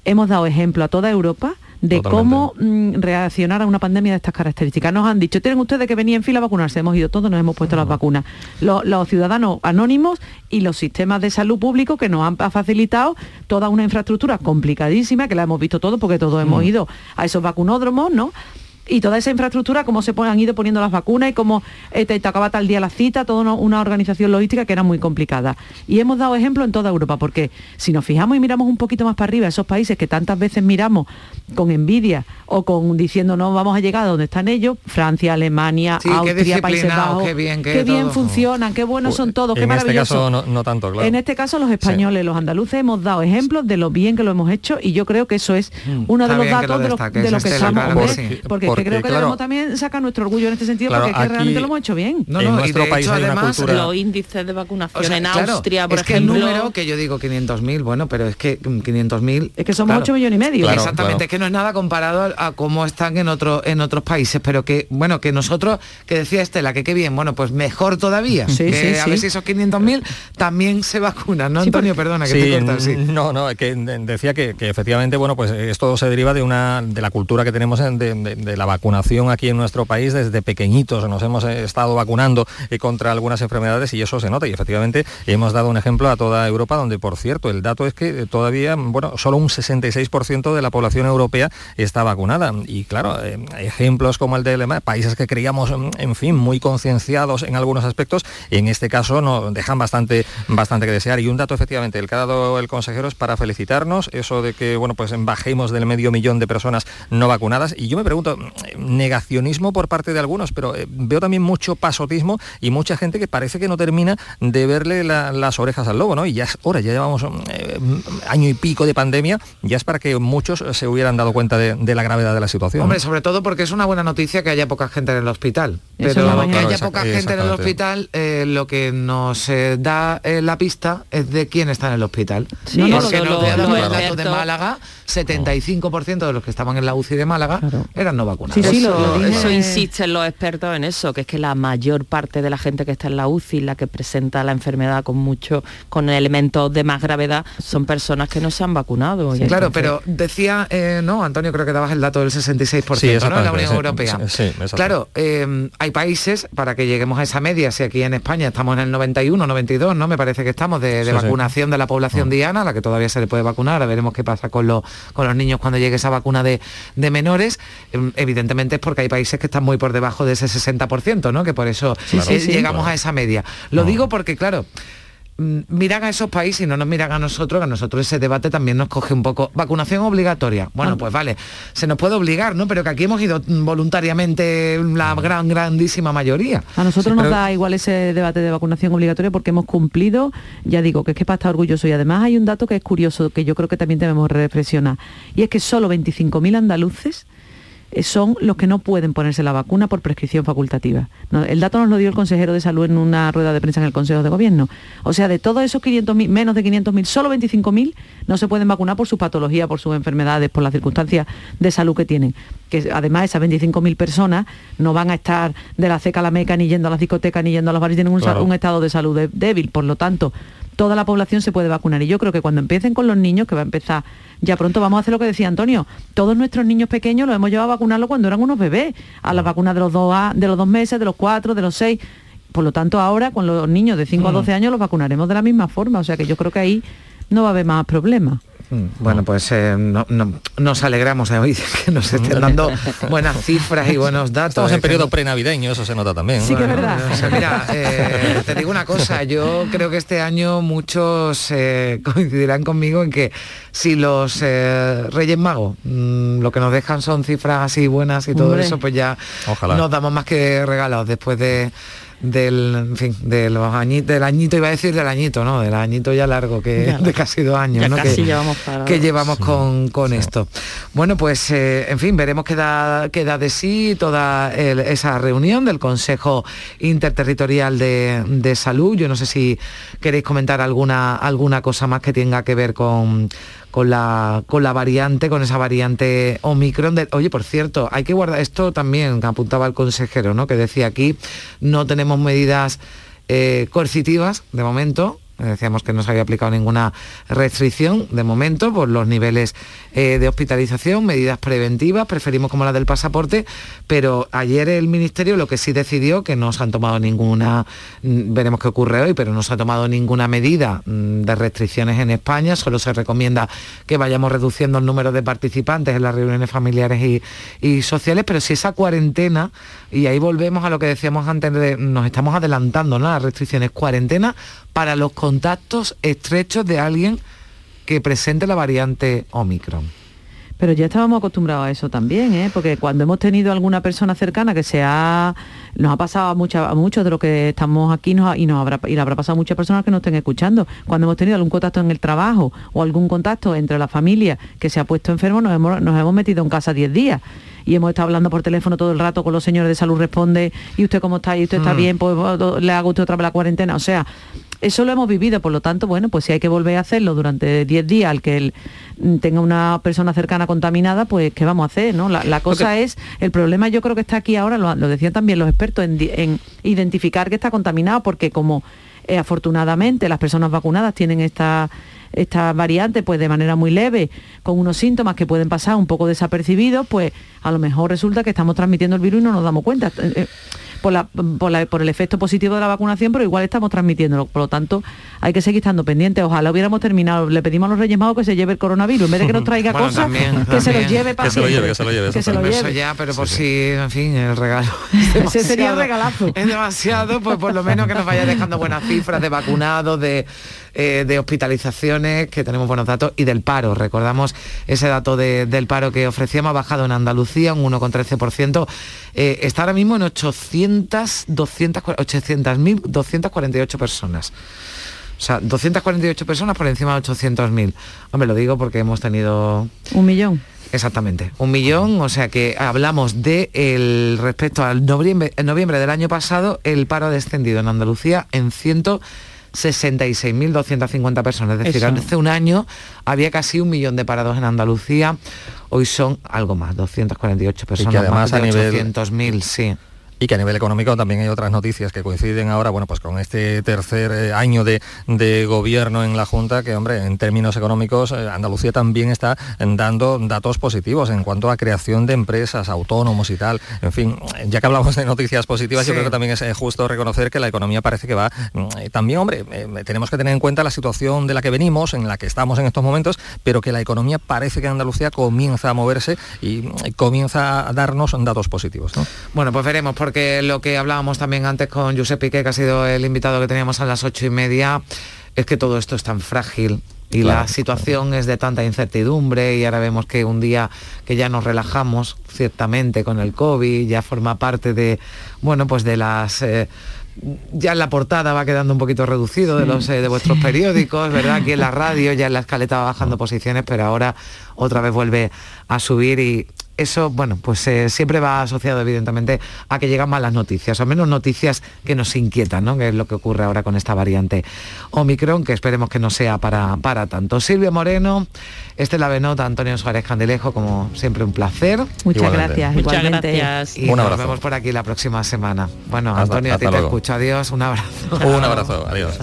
hemos dado ejemplo a toda Europa de cómo mm, reaccionar a una pandemia de estas características. Nos han dicho, tienen ustedes que venir en fila a vacunarse, hemos ido todos, nos hemos puesto las vacunas. Los, ciudadanos anónimos y los sistemas de salud público que nos han facilitado toda una infraestructura complicadísima, que la hemos visto todos porque todos hemos ido a esos vacunódromos, ¿no? Y toda esa infraestructura, cómo se han ido poniendo las vacunas y cómo eh, te, acaba tal día la cita, toda una, organización logística que era muy complicada. Y hemos dado ejemplo en toda Europa, porque si nos fijamos y miramos un poquito más para arriba, esos países que tantas veces miramos con envidia o con diciendo no vamos a llegar a donde están ellos, Francia, Alemania, Austria, Países Bajos, qué bien, qué bien funcionan, qué buenos son todos, qué en maravilloso. En este caso no, tanto, claro. En este caso los españoles, los andaluces hemos dado ejemplos de lo bien que lo hemos hecho y yo creo que eso es mm. uno de los datos de lo, que estamos, porque, creo que debemos también sacar nuestro orgullo en este sentido porque es que realmente lo hemos hecho bien. No, no, en nuestro país además los índices de vacunación en Austria, por es ejemplo. Que el número que yo digo 500.000, bueno, pero es que 500.000 es que somos 8 millones y medio. Exactamente, es que no es nada comparado a, cómo están en otros en otros países, pero que bueno, que nosotros que decía Estela que qué bien, bueno, pues mejor todavía. Sí, que a ver si esos 500.000 también se vacunan, ¿no, Antonio? Perdona que te cortas, sí. No, no, que decía que, efectivamente, bueno, pues esto se deriva de una de la cultura que tenemos de la vacunación aquí en nuestro país desde pequeñitos. Nos hemos estado vacunando eh, contra algunas enfermedades y eso se nota. Y efectivamente hemos dado un ejemplo a toda Europa donde por cierto el dato es que eh, todavía bueno solo un 66% de la población europea está vacunada. Y claro eh, ejemplos como el de Alemania, países que creíamos en fin muy concienciados en algunos aspectos en este caso nos dejan bastante bastante que desear. Y un dato efectivamente el que ha dado el consejero es para felicitarnos eso de que bueno pues bajemos del medio millón de personas no vacunadas. Y yo me pregunto negación por parte de algunos, pero eh, veo también mucho pasotismo y mucha gente que parece que no termina de verle las orejas al lobo, ¿no? Y ya es hora, ya llevamos eh, año y pico de pandemia, ya es para que muchos se hubieran dado cuenta de, la gravedad de la situación. Hombre, sobre todo porque es una buena noticia que haya poca gente en el hospital. Pero que haya poca gente en el hospital, eh, lo que nos da la pista es de quién está en el hospital. Sí, no, porque lo, los datos de Málaga, 75% de los que estaban en la UCI de Málaga eran no vacunados. Sí, sí, lo, eso insisten los expertos en eso, que es que la mayor parte de la gente que está en la UCI, la que presenta la enfermedad con mucho, con elementos de más gravedad, son personas que no se han vacunado. claro, pero decía, eh, no, Antonio, creo que dabas el dato del 66% ¿no? en la Unión Europea. claro, eh, hay países, para que lleguemos a esa media, si aquí en España estamos en el 91, 92, ¿no? Me parece que estamos de, vacunación de la población mm. diana, la que todavía se le puede vacunar, a veremos qué pasa con los, con los niños cuando llegue esa vacuna de, de menores. Em, evidentemente es porque hay países que están muy por debajo de ese 60%, ¿no? Que por eso eh, llegamos a esa media. Lo digo porque, claro, miran a esos países y no nos miran a nosotros, que a nosotros ese debate también nos coge un poco. Vacunación obligatoria. Bueno, ah. pues vale, se nos puede obligar, ¿no? Pero que aquí hemos ido voluntariamente la gran, grandísima mayoría. A nosotros nos da igual ese debate de vacunación obligatoria porque hemos cumplido, ya digo, que es que para estar orgulloso. Y además hay un dato que es curioso, que yo creo que también debemos reflexionar. Y es que solo 25.000 andaluces son los que no pueden ponerse la vacuna por prescripción facultativa. el dato nos lo dio el consejero de salud en una rueda de prensa en el Consejo de Gobierno. O sea, de todos esos 500.000, menos de 500.000, solo 25.000 no se pueden vacunar por su patología, por sus enfermedades, por las circunstancias de salud que tienen. Que además esas 25.000 personas no van a estar de la ceca a la meca, ni yendo a la discoteca, ni yendo a los bares, tienen un, estado de salud débil. Por lo tanto, toda la población se puede vacunar. Y yo creo que cuando empiecen con los niños, que va a empezar ya pronto vamos a hacer lo que decía Antonio. Todos nuestros niños pequeños los hemos llevado a vacunarlo cuando eran unos bebés, a las vacunas de los dos, de los dos meses, de los cuatro, de los seis. Por lo tanto, ahora con los niños de 5 a 12 mm. años los vacunaremos de la misma forma. O sea que yo creo que ahí no va a haber más problemas. Mm, bueno, pues eh, nos alegramos de hoy *laughs* que nos estén dando *laughs* buenas cifras y buenos datos. Estamos en periodo prenavideño, eso se nota también. Sí, que es verdad. mira, eh, te digo una cosa, yo creo que este año muchos eh, coincidirán conmigo en que si los Reyes Magos mm, lo que nos dejan son cifras así buenas y todo eso, pues ya nos damos más que regalos después de del, en fin, de los añitos, del añito, iba a decir del añito, ¿no? Del añito ya largo, que *laughs* de casi dos años, ¿no? que, llevamos, que llevamos con, con esto. Bueno, pues, eh, en fin, veremos qué da, qué da de sí toda esa reunión del Consejo Interterritorial de, de, Salud. Yo no sé si queréis comentar alguna, alguna cosa más que tenga que ver con con la, con la variante, con esa variante Omicron. De, oye, por cierto, hay que guardar esto también, que apuntaba el consejero, ¿no? Que decía aquí, no tenemos medidas eh, coercitivas de momento, Decíamos que no se había aplicado ninguna restricción de momento por los niveles eh, de hospitalización, medidas preventivas, preferimos como la del pasaporte, pero ayer el Ministerio lo que sí decidió, que no se han tomado ninguna, mm, veremos qué ocurre hoy, pero no se ha tomado ninguna medida mm, de restricciones en España, solo se recomienda que vayamos reduciendo el número de participantes en las reuniones familiares y, sociales, pero si esa cuarentena, y ahí volvemos a lo que decíamos antes, nos estamos adelantando, ¿no? Las restricciones, cuarentena para los contactos estrechos de alguien que presente la variante Omicron. Pero ya estábamos acostumbrados a eso también, ¿eh? porque cuando hemos tenido alguna persona cercana que se ha, nos ha pasado a, mucha, muchos de los que estamos aquí y nos habrá, y le habrá pasado a muchas personas que nos estén escuchando, cuando hemos tenido algún contacto en el trabajo o algún contacto entre la familia que se ha puesto enfermo, nos hemos, nos hemos metido en casa 10 días y hemos estado hablando por teléfono todo el rato con los señores de salud, responde, ¿y usted cómo está? ¿Y usted está mm. bien? Pues le hago usted otra vez la cuarentena. O sea, eso lo hemos vivido, por lo tanto, bueno, pues si hay que volver a hacerlo durante 10 días al que él mm, tenga una persona cercana contaminada, pues ¿qué vamos a hacer? ¿no? La, cosa es, el problema yo creo que está aquí ahora, lo, decían también los expertos, en, identificar que está contaminado, porque como eh, afortunadamente las personas vacunadas tienen esta esta variante pues de manera muy leve, con unos síntomas que pueden pasar un poco desapercibidos, pues a lo mejor resulta que estamos transmitiendo el virus y no nos damos cuenta. Por, el efecto positivo de la vacunación, pero igual estamos transmitiéndolo. Por lo tanto, hay que seguir estando pendientes. Ojalá hubiéramos terminado. Le pedimos a los Reyes Magos que se lleve el coronavirus. En vez de que nos traiga cosas, que se lo lleve para que se lo lleve, que se lo lleve. Que se lo lleve. Eso ya, pero por si, en fin, el regalo. *laughs* Ese sería el regalazo. Es demasiado, pues por lo menos que nos vaya dejando buenas cifras de vacunados, de eh, de hospitalizaciones, que tenemos buenos datos, y del paro. Recordamos ese dato del paro que ofrecíamos, ha bajado en Andalucía un 1,13%. Eh, está ahora mismo en 800, 200, 800.000, 248 personas. O sea, 248 personas por encima de 800.000. Hombre, lo digo porque hemos tenido... Un millón. Exactamente, un millón, o sea que hablamos de el respecto al noviembre, noviembre del año pasado, el paro ha descendido en Andalucía en 100 66.250 personas. Es decir, hace un año había casi un millón de parados en Andalucía. Hoy son algo más, 248 personas, y además más de 800.000, sí y que a nivel económico también hay otras noticias que coinciden ahora, bueno, pues con este tercer eh, año de, gobierno en la Junta, que hombre, en términos económicos, eh, Andalucía también está dando datos positivos en cuanto a creación de empresas, autónomos y tal. En fin, ya que hablamos de noticias positivas, yo creo que también es eh, justo reconocer que la economía parece que va. también, hombre, tenemos que tener en cuenta la situación de la que venimos, en la que estamos en estos momentos, pero que la economía parece que Andalucía comienza a moverse y comienza a darnos datos positivos. Bueno, pues veremos porque lo que hablábamos también antes con Josep Piqué, que ha sido el invitado que teníamos a las ocho y media, es que todo esto es tan frágil y la situación es de tanta incertidumbre y ahora vemos que un día que ya nos relajamos ciertamente con el COVID, ya forma parte de, bueno, pues de las... Eh, ya en la portada va quedando un poquito reducido de los eh, de vuestros periódicos, ¿verdad? Aquí en la *laughs* radio ya en la escaleta va bajando posiciones, pero ahora otra vez vuelve a subir y eso, bueno, pues eh, siempre va asociado evidentemente a que llegan malas noticias, o menos noticias que nos inquietan, ¿no? Que es lo que ocurre ahora con esta variante Omicron, que esperemos que no sea para, para tanto. Silvia Moreno, Estela Benota, Antonio Suárez Candilejo, como siempre un placer. Muchas gracias, Muchas gracias. Y nos vemos por aquí la próxima semana. Bueno, Antonio, a ti te escucho. Adiós, un abrazo. Un abrazo, adiós.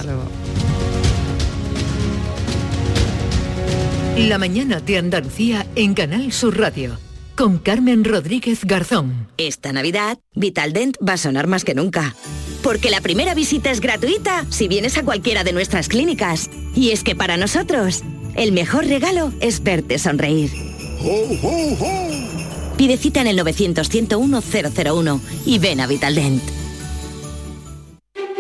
La mañana de Andalucía en Canal Sur Radio con Carmen Rodríguez Garzón. Esta Navidad, Vitaldent va a sonar más que nunca. Porque la primera visita es gratuita si vienes a cualquiera de nuestras clínicas. Y es que para nosotros, el mejor regalo es verte sonreír. Pide cita en el 900-101-001 y ven a Vitaldent.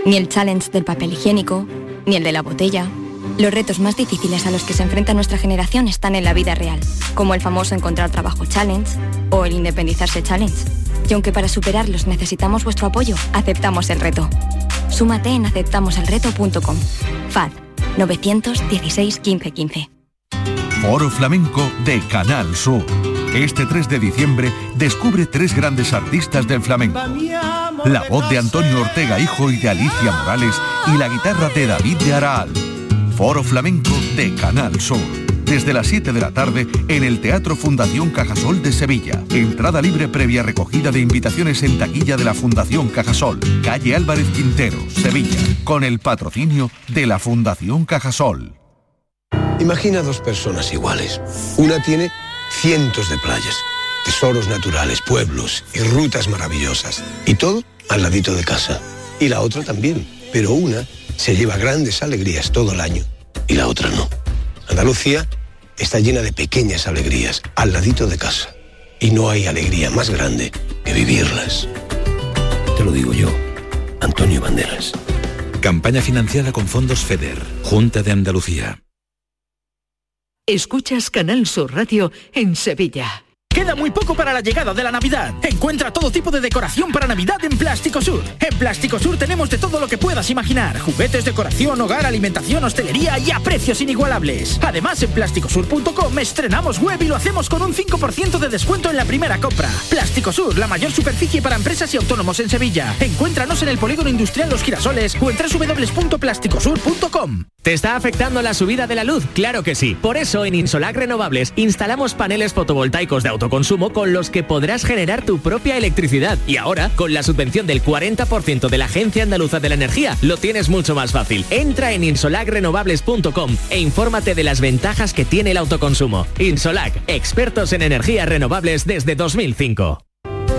Ni el challenge del papel higiénico, ni el de la botella los retos más difíciles a los que se enfrenta nuestra generación están en la vida real, como el famoso encontrar trabajo challenge o el independizarse challenge. Y aunque para superarlos necesitamos vuestro apoyo, aceptamos el reto. Súmate en aceptamoselreto.com. FAD 916 1515. Foro Flamenco de Canal Sur. Este 3 de diciembre descubre tres grandes artistas del flamenco. La voz de Antonio Ortega Hijo y de Alicia Morales y la guitarra de David de Araal. Foro Flamenco de Canal Sur. Desde las 7 de la tarde en el Teatro Fundación Cajasol de Sevilla. Entrada libre previa recogida de invitaciones en taquilla de la Fundación Cajasol, calle Álvarez Quintero, Sevilla, con el patrocinio de la Fundación Cajasol. Imagina dos personas iguales. Una tiene cientos de playas, tesoros naturales, pueblos y rutas maravillosas. Y todo al ladito de casa. Y la otra también. Pero una se lleva grandes alegrías todo el año y la otra no. Andalucía está llena de pequeñas alegrías al ladito de casa y no hay alegría más grande que vivirlas. Te lo digo yo, Antonio Banderas. Campaña financiada con fondos FEDER, Junta de Andalucía. Escuchas Canal Sur Radio en Sevilla. Queda muy poco para la llegada de la Navidad. Encuentra todo tipo de decoración para Navidad en Plástico Sur. En Plástico Sur tenemos de todo lo que puedas imaginar. Juguetes, decoración, hogar, alimentación, hostelería y a precios inigualables. Además, en plásticosur.com estrenamos web y lo hacemos con un 5% de descuento en la primera compra. Plástico Sur, la mayor superficie para empresas y autónomos en Sevilla. Encuéntranos en el Polígono Industrial Los Girasoles o en www.plásticosur.com. ¿Te está afectando la subida de la luz? Claro que sí. Por eso en Insolac Renovables instalamos paneles fotovoltaicos de auto consumo con los que podrás generar tu propia electricidad. Y ahora, con la subvención del 40% de la Agencia Andaluza de la Energía, lo tienes mucho más fácil. Entra en insolacrenovables.com e infórmate de las ventajas que tiene el autoconsumo. Insolac, expertos en energías renovables desde 2005.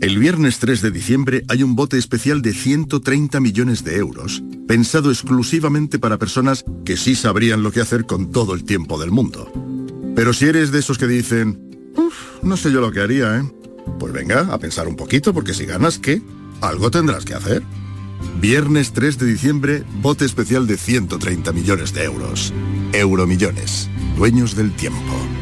El viernes 3 de diciembre hay un bote especial de 130 millones de euros, pensado exclusivamente para personas que sí sabrían lo que hacer con todo el tiempo del mundo. Pero si eres de esos que dicen, uff, no sé yo lo que haría, ¿eh? Pues venga, a pensar un poquito, porque si ganas, ¿qué? Algo tendrás que hacer. Viernes 3 de diciembre, bote especial de 130 millones de euros. Euromillones, dueños del tiempo.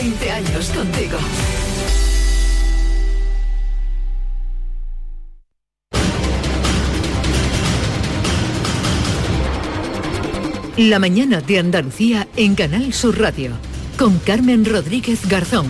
20 años contigo. La mañana de Andalucía en Canal Sur Radio con Carmen Rodríguez Garzón.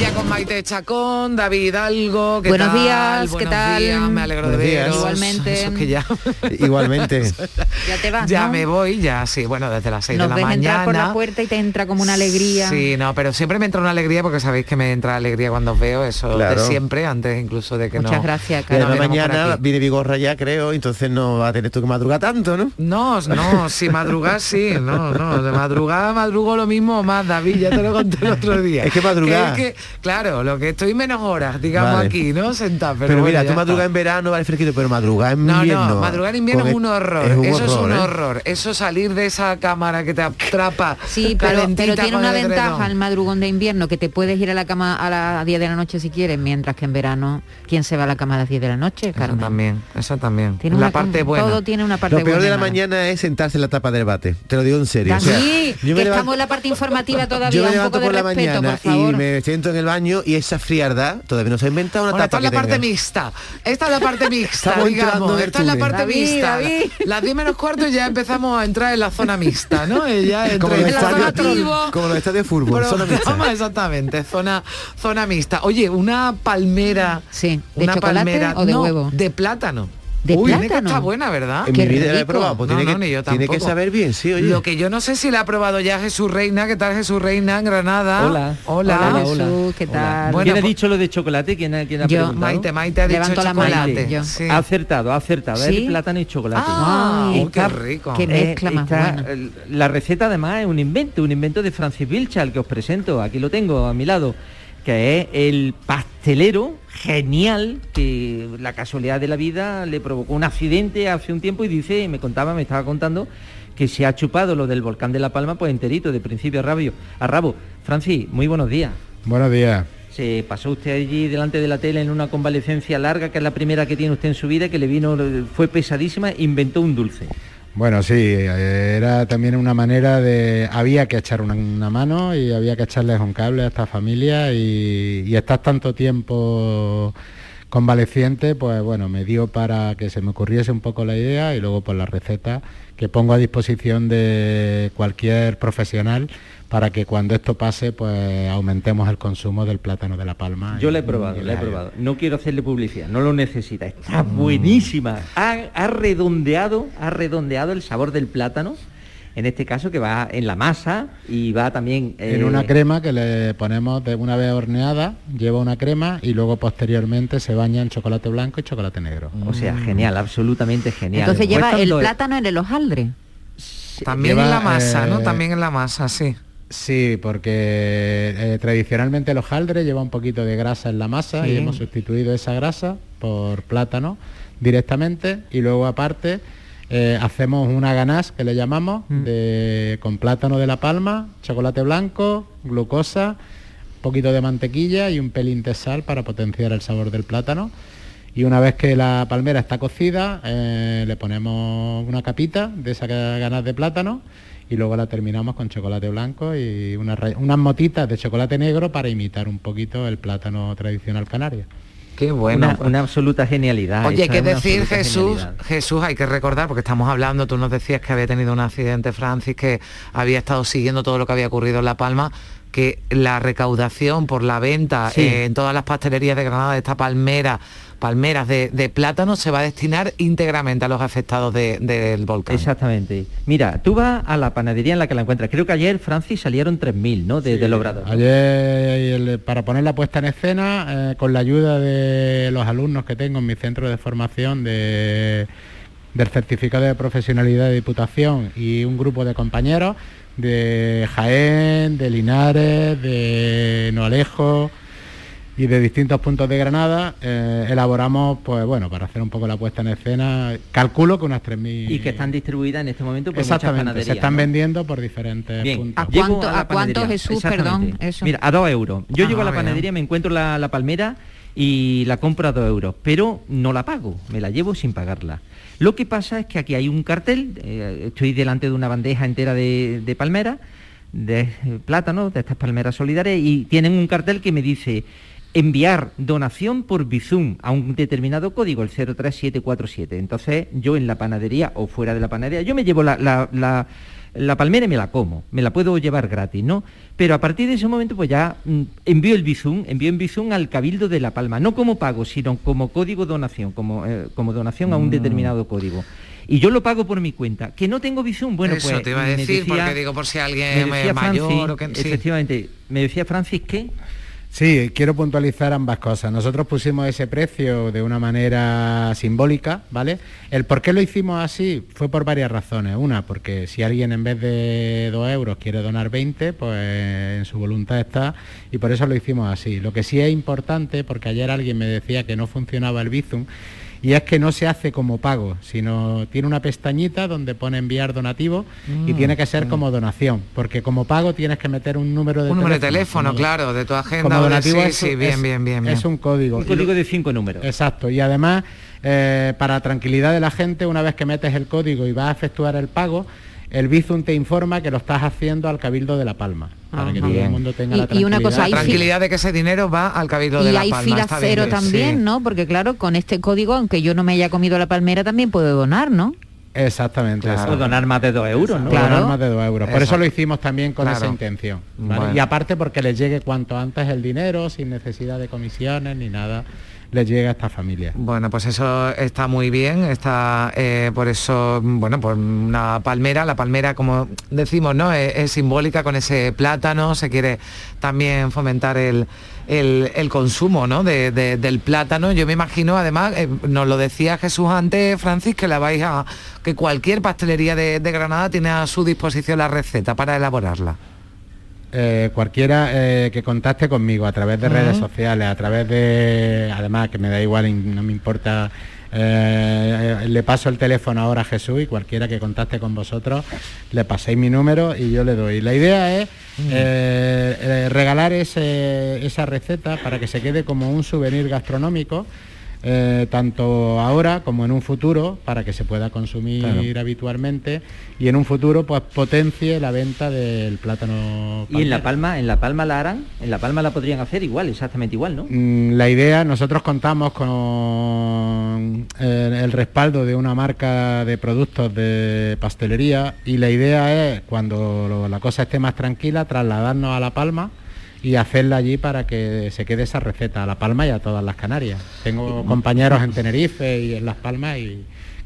Ya con Maite Chacón, David Hidalgo, ¿qué Buenos tal? días, Buenos ¿qué tal? días, me alegro de Buenos veros. Igualmente. Eso es que ya, *laughs* Igualmente. *laughs* Ya te vas, ya ¿no? me voy, ya sí, bueno, desde las 6 Nos de la ves mañana. entrar por la puerta y te entra como una alegría. Sí, no, pero siempre me entra una alegría porque sabéis que me entra alegría cuando os veo, eso Claro. de siempre, antes incluso de que Muchas no. gracias, Carmen. además venimos por mañana viene Vigorra ya, creo, entonces no va a tener tú que madrugar tanto, ¿no? No, no, si madrugar sí, no, no, de madrugada madrugo lo mismo más, David, ya te lo conté el otro día. Es que madrugar. Que es que, claro, lo que estoy menos horas, digamos Vale. aquí, ¿no? Sentado, pero, Pero, bueno, mira, tú madrugas en verano, vale fresquito, pero madrugar en No, invierno. no, madrugar en invierno con es un el- horror, es un eso es un ¿eh? horror, eso salir de esa cámara que te atrapa. Sí, pero, pero tiene una el ventaja el madrugón de invierno, que te puedes ir a la cama a las 10 de la noche si quieres, mientras que en verano, ¿quién se va a la cama a las 10 de la noche, Eso Carmen? también, eso también. Tiene la una- parte buena. Todo tiene una parte Lo peor buena de la mala. mañana es sentarse en la tapa del bate. Te lo digo en serio. o sea, David, yo que me levanto- estamos en la parte informativa *laughs* todavía, Yo me un levanto poco de por la respeto, mañana por favor. y me siento en el baño y esa frialdad todavía no se ha inventado una Bueno, esta tapa es la parte mixta. Esta es la parte mixta, Estamos entrando digamos. Esta es la parte David, mixta. David. Las 10 menos cuarto ya empezamos a entrar en la zona mixta, ¿no? Y ya entre Como los la zona estadios- tribo, como los estadios de fútbol, zona mixta. programa, exactamente, zona, zona mixta. Oye, una palmera. Sí, ¿de una chocolate palmera o de no, huevo? De plátano. ¿De Uy, tiene que plátano? está buena, ¿verdad? En Qué mi vida la he probado, pues No, tiene, no, que, ni yo tiene que saber bien, sí, oye. Lo que yo no sé si la ha probado ya Jesús Reina. ¿Qué tal Jesús Reina en Granada? Hola. Hola. Hola, Hola. Jesús, ¿qué tal? Bueno, ¿Quién ha pues- dicho lo de chocolate? ¿Quién ha, quién ha Yo. preguntado? Maite, Maite ha dicho Levanto la chocolate. Sí. Ha acertado, ha acertado. ¿Sí? Es plátano y chocolate. Ah, Ay, qué rico. qué Eh, mezcla más está- buena. el- La receta además es un invento, un invento de Francis Vilchal que os presento, aquí lo tengo a mi lado, que es el pastelero genial que la casualidad de la vida le provocó un accidente hace un tiempo y dice, me contaba, me estaba contando que se ha chupado lo del volcán de La Palma pues enterito, de principio a rabo. A rabo. Francis, muy buenos días. Buenos días. Se pasó usted allí delante de la tele en una convalecencia larga, que es la primera que tiene usted en su vida, que le vino, fue pesadísima, inventó un dulce. Bueno, sí, era también una manera de... Había que echar una, mano y había que echarles un cable a esta familia y, y estar tanto tiempo convaleciente, pues bueno, me dio para que se me ocurriese un poco la idea y luego por la receta que pongo a disposición de cualquier profesional para que cuando esto pase, pues aumentemos el consumo del plátano de la palma. Yo la he probado, la he probado. No quiero hacerle publicidad, no lo necesita. Está buenísima. Ha, ha redondeado, ha redondeado el sabor del plátano, en este caso que va en la masa y va también En eh, una crema que le ponemos de una vez horneada, lleva una crema y luego posteriormente se baña en chocolate blanco y chocolate negro. O sea, genial, absolutamente genial. Entonces lleva el plátano en el hojaldre. También Lleva, en la masa, ¿no? eh, También en la masa, sí. Sí, porque eh, tradicionalmente el hojaldre lleva un poquito de grasa en la masa Sí. y hemos sustituido esa grasa por plátano directamente y luego aparte eh, hacemos una ganache que le llamamos de- con plátano de la palma, chocolate blanco, glucosa, un poquito de mantequilla y un pelín de sal para potenciar el sabor del plátano. Y una vez que la palmera está cocida, eh, le ponemos una capita de esa ganas de plátano y luego la terminamos con chocolate blanco y unas, unas motitas de chocolate negro para imitar un poquito el plátano tradicional canario. Qué bueno. Una, una absoluta genialidad. Oye, ¿qué decir Jesús? genialidad. Jesús, hay que recordar, porque estamos hablando, tú nos decías que había tenido un accidente, Francis, que había estado siguiendo todo lo que había ocurrido en La Palma, que la recaudación por la venta Sí. eh, en todas las pastelerías de Granada de esta palmera, palmeras de, de plátano, se va a destinar íntegramente a los afectados de- del volcán. Exactamente. Mira, tú vas a la panadería en la que la encuentras. Creo que ayer, Francis, salieron 3.000, ¿no? De- del obrador. Ayer, el- para poner la puesta en escena, eh, con la ayuda de los alumnos que tengo en mi centro de formación de- del certificado de profesionalidad de Diputación y un grupo de compañeros de Jaén, de Linares, de Noalejo y de distintos puntos de Granada, eh, elaboramos, pues bueno, para hacer un poco la puesta en escena, calculo que unas 3.000... Y que están distribuidas en este momento por muchas Exactamente, panaderías. se están ¿no? vendiendo por diferentes Bien. puntos. ¿A cuánto- la a cuánto, panadería. Jesús, Exactamente. perdón, eso? Mira, a dos euros. Yo Ah, llego a la bien. panadería, me encuentro la, la palmera y la compro a dos euros, pero no la pago, me la llevo sin pagarla. Lo que pasa es que aquí hay un cartel, eh, estoy delante de una bandeja entera de, de palmera, de eh, plátano, de estas palmeras solidarias, y tienen un cartel que me dice, enviar donación por Bizum a un determinado código, el 03747. Entonces yo en la panadería o fuera de la panadería, yo me llevo la, la, palmera y me la como, me la puedo llevar gratis, ¿no? Pero a partir de ese momento pues ya mm, envío el Bizum, envío en Bizum al Cabildo de La Palma, no como pago, sino como código donación, como, eh, como donación a un mm. determinado código y yo lo pago por mi cuenta. Que no tengo Bizum, bueno, Eso pues... te iba a decir, porque digo por si alguien es mayor o que... Efectivamente, me decía Francis que Sí, quiero puntualizar ambas cosas. Nosotros pusimos ese precio de una manera simbólica, ¿vale? El por qué lo hicimos así fue por varias razones. Una, porque si alguien en vez de 2 euros quiere donar 20, pues en su voluntad está y por eso lo hicimos así. Lo que sí es importante, porque ayer alguien me decía que no funcionaba el Bizum, y es que no se hace como pago, sino tiene una pestañita donde pone enviar donativo y mm, tiene que ser como donación, porque como pago tienes que meter un número de un número de teléfono, claro, de tu agenda. Como donativo es, sí, bien, bien, bien, Es un código. Un código de cinco números. Exacto, y además, eh, para tranquilidad de la gente, una vez que metes el código y vas a efectuar el pago, el Bizum te informa que lo estás haciendo al Cabildo de La Palma, para que todo el mundo tenga la tranquilidad. Y una cosa, tranquilidad de que ese dinero va al Cabildo de La Palma. Y hay fila cero también, ¿no? Porque claro, con este código, aunque yo no me haya comido la palmera, también puedo donar, ¿no? Exactamente. Claro. donar más de dos euros, ¿no? Claro. Donar más de dos euros. Por eso lo hicimos también con esa intención. Y aparte porque les llegue cuanto antes el dinero, sin necesidad de comisiones ni nada les llega a esta familia. Bueno, pues eso está muy bien, está eh, por eso, bueno, pues una palmera, la palmera como decimos, ¿no? Es, simbólica con ese plátano, se quiere también fomentar el, consumo ¿no? del plátano. Yo me imagino, además, eh, nos lo decía Jesús antes, Francis, que la vais a. que cualquier pastelería de Granada tiene a su disposición la receta para elaborarla. Eh, cualquiera eh, que contacte conmigo a través de redes sociales, a través de, además que me da igual, no me importa, eh, le paso el teléfono ahora a Jesús y cualquiera que contacte con vosotros, le paséis mi número y yo le doy. La idea es regalar esa receta para que se quede como un souvenir gastronómico eh, tanto ahora como en un futuro, para que se pueda consumir habitualmente y en un futuro pues potencie la venta del plátano. ¿Y en La Palma, en La Palma la harán? ¿En La Palma la podrían hacer igual, exactamente igual, no? Mm, la idea, nosotros contamos con eh, el respaldo de una marca de productos de pastelería y la idea es, cuando la cosa esté más tranquila, trasladarnos a La Palma y hacerla allí para que se quede esa receta a La Palma y a todas las Canarias. Tengo compañeros en Tenerife y en Las Palmas y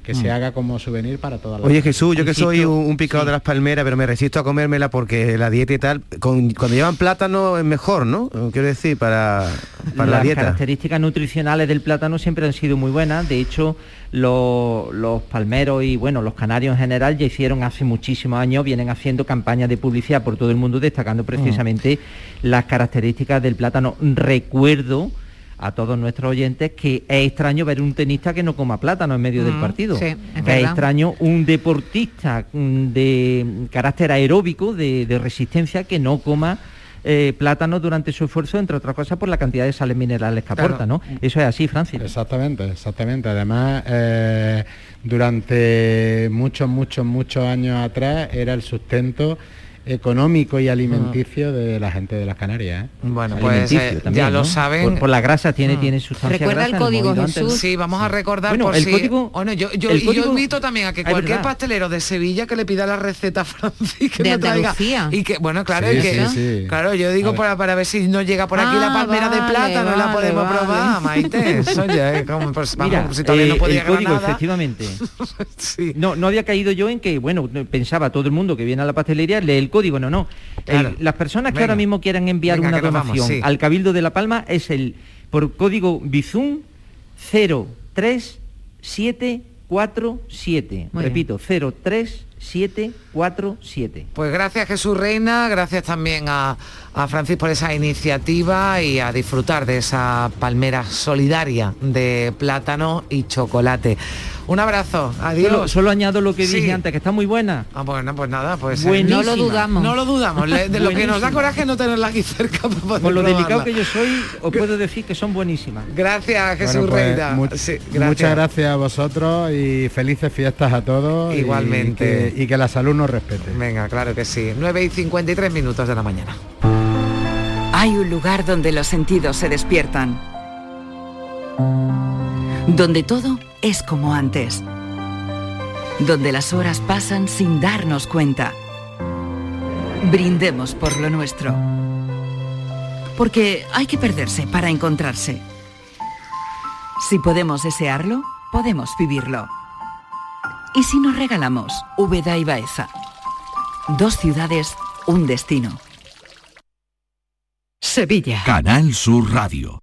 que se mm. haga como souvenir para todas las Oye Jesús, yo que soy un, picado de las palmeras, pero me resisto a comérmela porque la dieta y tal, cuando llevan plátano es mejor, ¿no? Quiero decir, para, para la dieta. Las características nutricionales del plátano siempre han sido muy buenas, de hecho los, palmeros y bueno, los canarios en general ya hicieron hace muchísimos años, vienen haciendo campañas de publicidad por todo el mundo destacando precisamente mm. las características del plátano. Recuerdo a todos nuestros oyentes que es extraño ver un tenista que no coma plátano en medio del mm, partido. es, extraño un deportista mm, de carácter aeróbico, de, resistencia, que no coma eh, plátano durante su esfuerzo, entre otras cosas por la cantidad de sales minerales que aporta, ¿no? Eso es así, Francis. Exactamente, exactamente. Además, eh, durante muchos, muchos, muchos años atrás era el sustento económico y alimenticio de la gente de las Canarias. ¿eh? Bueno, pues eh, ya lo saben. Por, la grasa tiene, mm. tiene sustancia Recuerda el código Jesús. Sí, vamos a recordar por el si... código. yo, yo, invito también a que cualquier pastelero de Sevilla que le pida la receta *laughs* a Francis que de traiga. Y que, bueno, claro, que, claro, yo digo para, para ver si no llega por aquí la ah, palmera de plata, no la podemos probar, Maite. *laughs* Eso ya, como, pues, vamos, si todavía no podía el código, efectivamente. *laughs* No, no había caído yo en que, bueno, pensaba todo el mundo que viene a la pastelería, lee el código, no, no. las personas que ahora mismo quieran enviar una donación al Cabildo de La Palma es el por código Bizum 03747. Repito, 03747. Pues gracias Jesús Reina, gracias también a, a Francis por esa iniciativa y a disfrutar de esa palmera solidaria de plátano y chocolate. Un abrazo, adiós. Solo, añado lo que dije antes, que está muy buena. Ah, bueno, pues nada, pues eh, no lo dudamos. No lo dudamos. de lo que nos da coraje no tenerla aquí cerca para poder Con lo delicado que yo soy, os puedo decir que son buenísimas. Gracias, Jesús Reina. Muchas gracias a vosotros y felices fiestas a todos. Igualmente. Y que, y que la salud nos respete. Venga, claro que sí. 9 y 53 minutos de la mañana. Hay un lugar donde los sentidos se despiertan. Donde todo es como antes. Donde las horas pasan sin darnos cuenta. Brindemos por lo nuestro. Porque hay que perderse para encontrarse. Si podemos desearlo, podemos vivirlo. ¿Y si nos regalamos Úbeda y Baeza? Dos ciudades, un destino. Sevilla. Canal Sur Radio.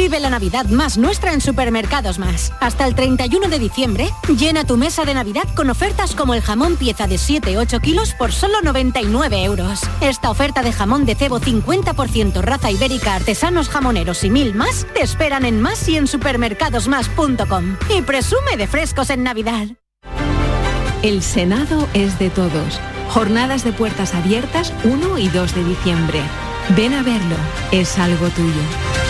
Vive la Navidad más nuestra en Supermercados Más. Hasta el 31 de diciembre, llena tu mesa de Navidad con ofertas como el jamón pieza de 7-8 kilos por solo 99 euros. Esta oferta de jamón de cebo 50% raza ibérica, artesanos jamoneros y mil más te esperan en más y en supermercadosmás.com. Y presume de frescos en Navidad. El Senado es de todos. Jornadas de puertas abiertas 1 y 2 de diciembre. Ven a verlo, es algo tuyo.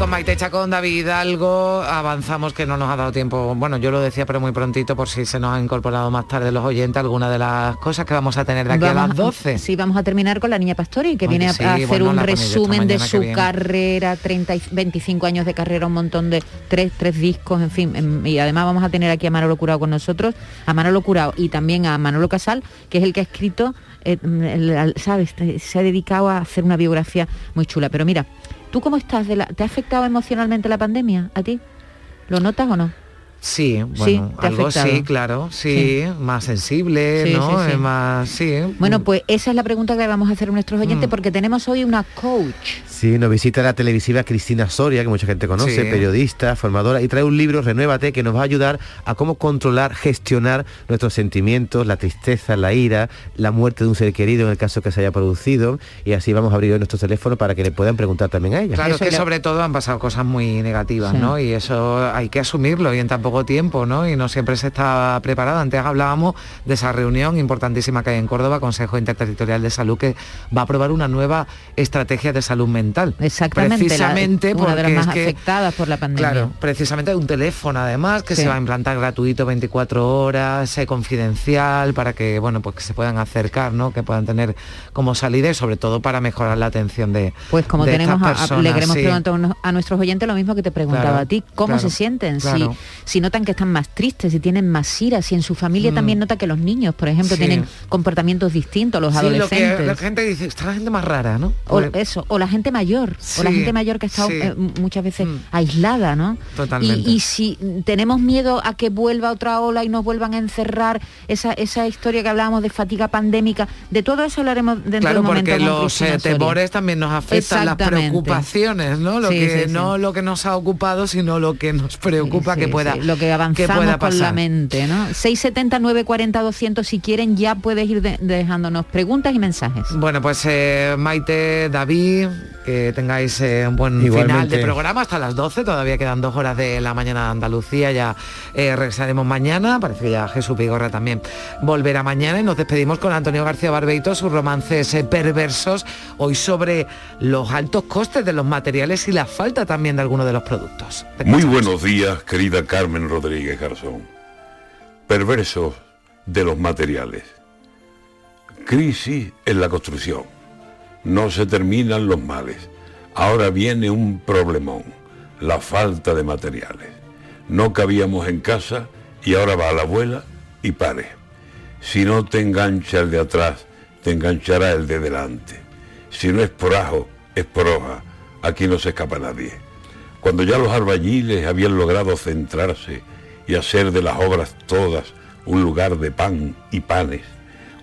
Y con Maite Chacón, David Hidalgo, avanzamos que no nos ha dado tiempo. Bueno, yo lo decía, pero muy prontito, por si se nos han incorporado más tarde los oyentes, alguna de las cosas que vamos a tener de aquí a las 12. Sí, vamos a terminar con la niña Pastori, que viene a, hacer un resumen de su carrera, 30 25 años de carrera, un montón de tres, tres discos, en fin. Y además vamos a tener aquí a Manolo Curao con nosotros, a Manolo Curao y también a Manolo Casal, que es el que ha escrito, eh, ¿sabes? Se ha dedicado a hacer una biografía muy chula. Pero mira, ¿Tú cómo estás? ¿Te ha afectado emocionalmente la pandemia a ti? ¿Lo notas o no? Sí, bueno, algo sí, claro, sí, más sensible, ¿no? más, sí. Bueno, pues esa es la pregunta que vamos a hacer a nuestros oyentes mm. porque tenemos hoy una coach. Sí, nos visita la televisiva Cristina Soria, que mucha gente conoce, periodista, formadora, y trae un libro, Renuévate, que nos va a ayudar a cómo controlar, gestionar nuestros sentimientos, la tristeza, la ira, la muerte de un ser querido en el caso que se haya producido, y así vamos a abrir hoy nuestro teléfono para que le puedan preguntar también a ella. Claro, que sobre todo han pasado cosas muy negativas, ¿no? Y eso hay que asumirlo y en tan poco tiempo, ¿no? Y no siempre se está preparado. Antes hablábamos de esa reunión importantísima que hay en Córdoba, Consejo Interterritorial de Salud, que va a aprobar una nueva estrategia de salud mental Exactamente. Precisamente una de las más afectadas por la pandemia. Claro, precisamente un teléfono además que se va a implantar gratuito 24 horas, eh, confidencial, para que bueno, pues que se puedan acercar, ¿no? Que puedan tener como salida y sobre todo para mejorar la atención de Pues como tenemos le queremos preguntar a nuestros oyentes lo mismo que te preguntaba a ti, ¿cómo se sienten? Si, si notan que están más tristes, si tienen más ira, si en su familia mm. también nota que los niños, por ejemplo, tienen comportamientos distintos, los adolescentes. Lo que la gente dice, está la gente más rara, ¿no? O eso, o la gente mayor o la gente mayor que está eh, muchas veces mm. aislada, ¿no? Totalmente. Y, si tenemos miedo a que vuelva otra ola y nos vuelvan a encerrar esa, esa historia que hablábamos de fatiga pandémica, de todo eso hablaremos dentro claro, de un momento. porque los eh, temores también nos afectan las preocupaciones, ¿no? Lo que no lo que nos ha ocupado, sino lo que nos preocupa que pueda lo que avanzamos con la mente, ¿no? 670 940 200 si quieren ya puedes ir dejándonos preguntas y mensajes. Bueno, pues eh, Maite, David, que tengáis eh, un buen final de programa. Hasta las 12, todavía quedan dos horas de la mañana de Andalucía, ya eh, regresaremos mañana, parece que ya Jesús Pigorra también volverá mañana. Y nos despedimos con Antonio García Barbeito, sus romances eh, perversos, hoy sobre los altos costes de los materiales y la falta también de algunos de los productos. Muy buenos días, querida Rodríguez Garzón. Perversos de los materiales. Crisis en la construcción no se terminan los males. Ahora viene un problemón, la falta de materiales. No cabíamos en casa y ahora va la abuela y pare. Si no te engancha el de atrás, te enganchará el de delante. Si no es por ajo, es por hoja. Aquí no se escapa nadie. Cuando ya los albañiles habían logrado centrarse y hacer de las obras todas un lugar de pan y panes,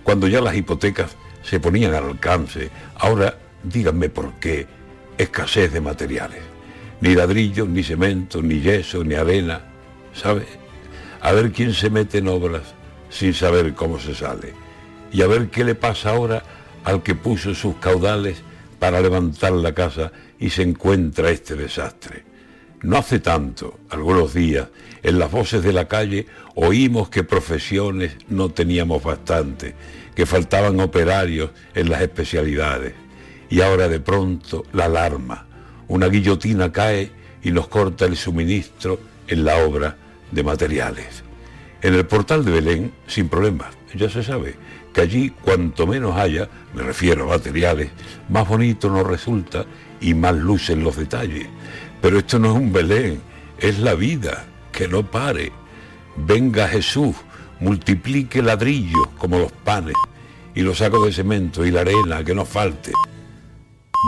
cuando ya las hipotecas se ponían al alcance, ahora díganme por qué escasez de materiales. Ni ladrillos, ni cemento, ni yeso, ni arena. ¿Sabe? A ver quién se mete en obras sin saber cómo se sale. Y a ver qué le pasa ahora al que puso sus caudales para levantar la casa y se encuentra este desastre. No hace tanto, algunos días, en las voces de la calle oímos que profesiones no teníamos bastante, que faltaban operarios en las especialidades. Y ahora de pronto la alarma. Una guillotina cae y nos corta el suministro en la obra de materiales. En el portal de Belén, sin problemas, ya se sabe que allí cuanto menos haya, me refiero a materiales, más bonito nos resulta y más lucen los detalles. Pero esto no es un Belén, es la vida, que no pare. Venga Jesús, multiplique ladrillos como los panes y los sacos de cemento y la arena, que no falte.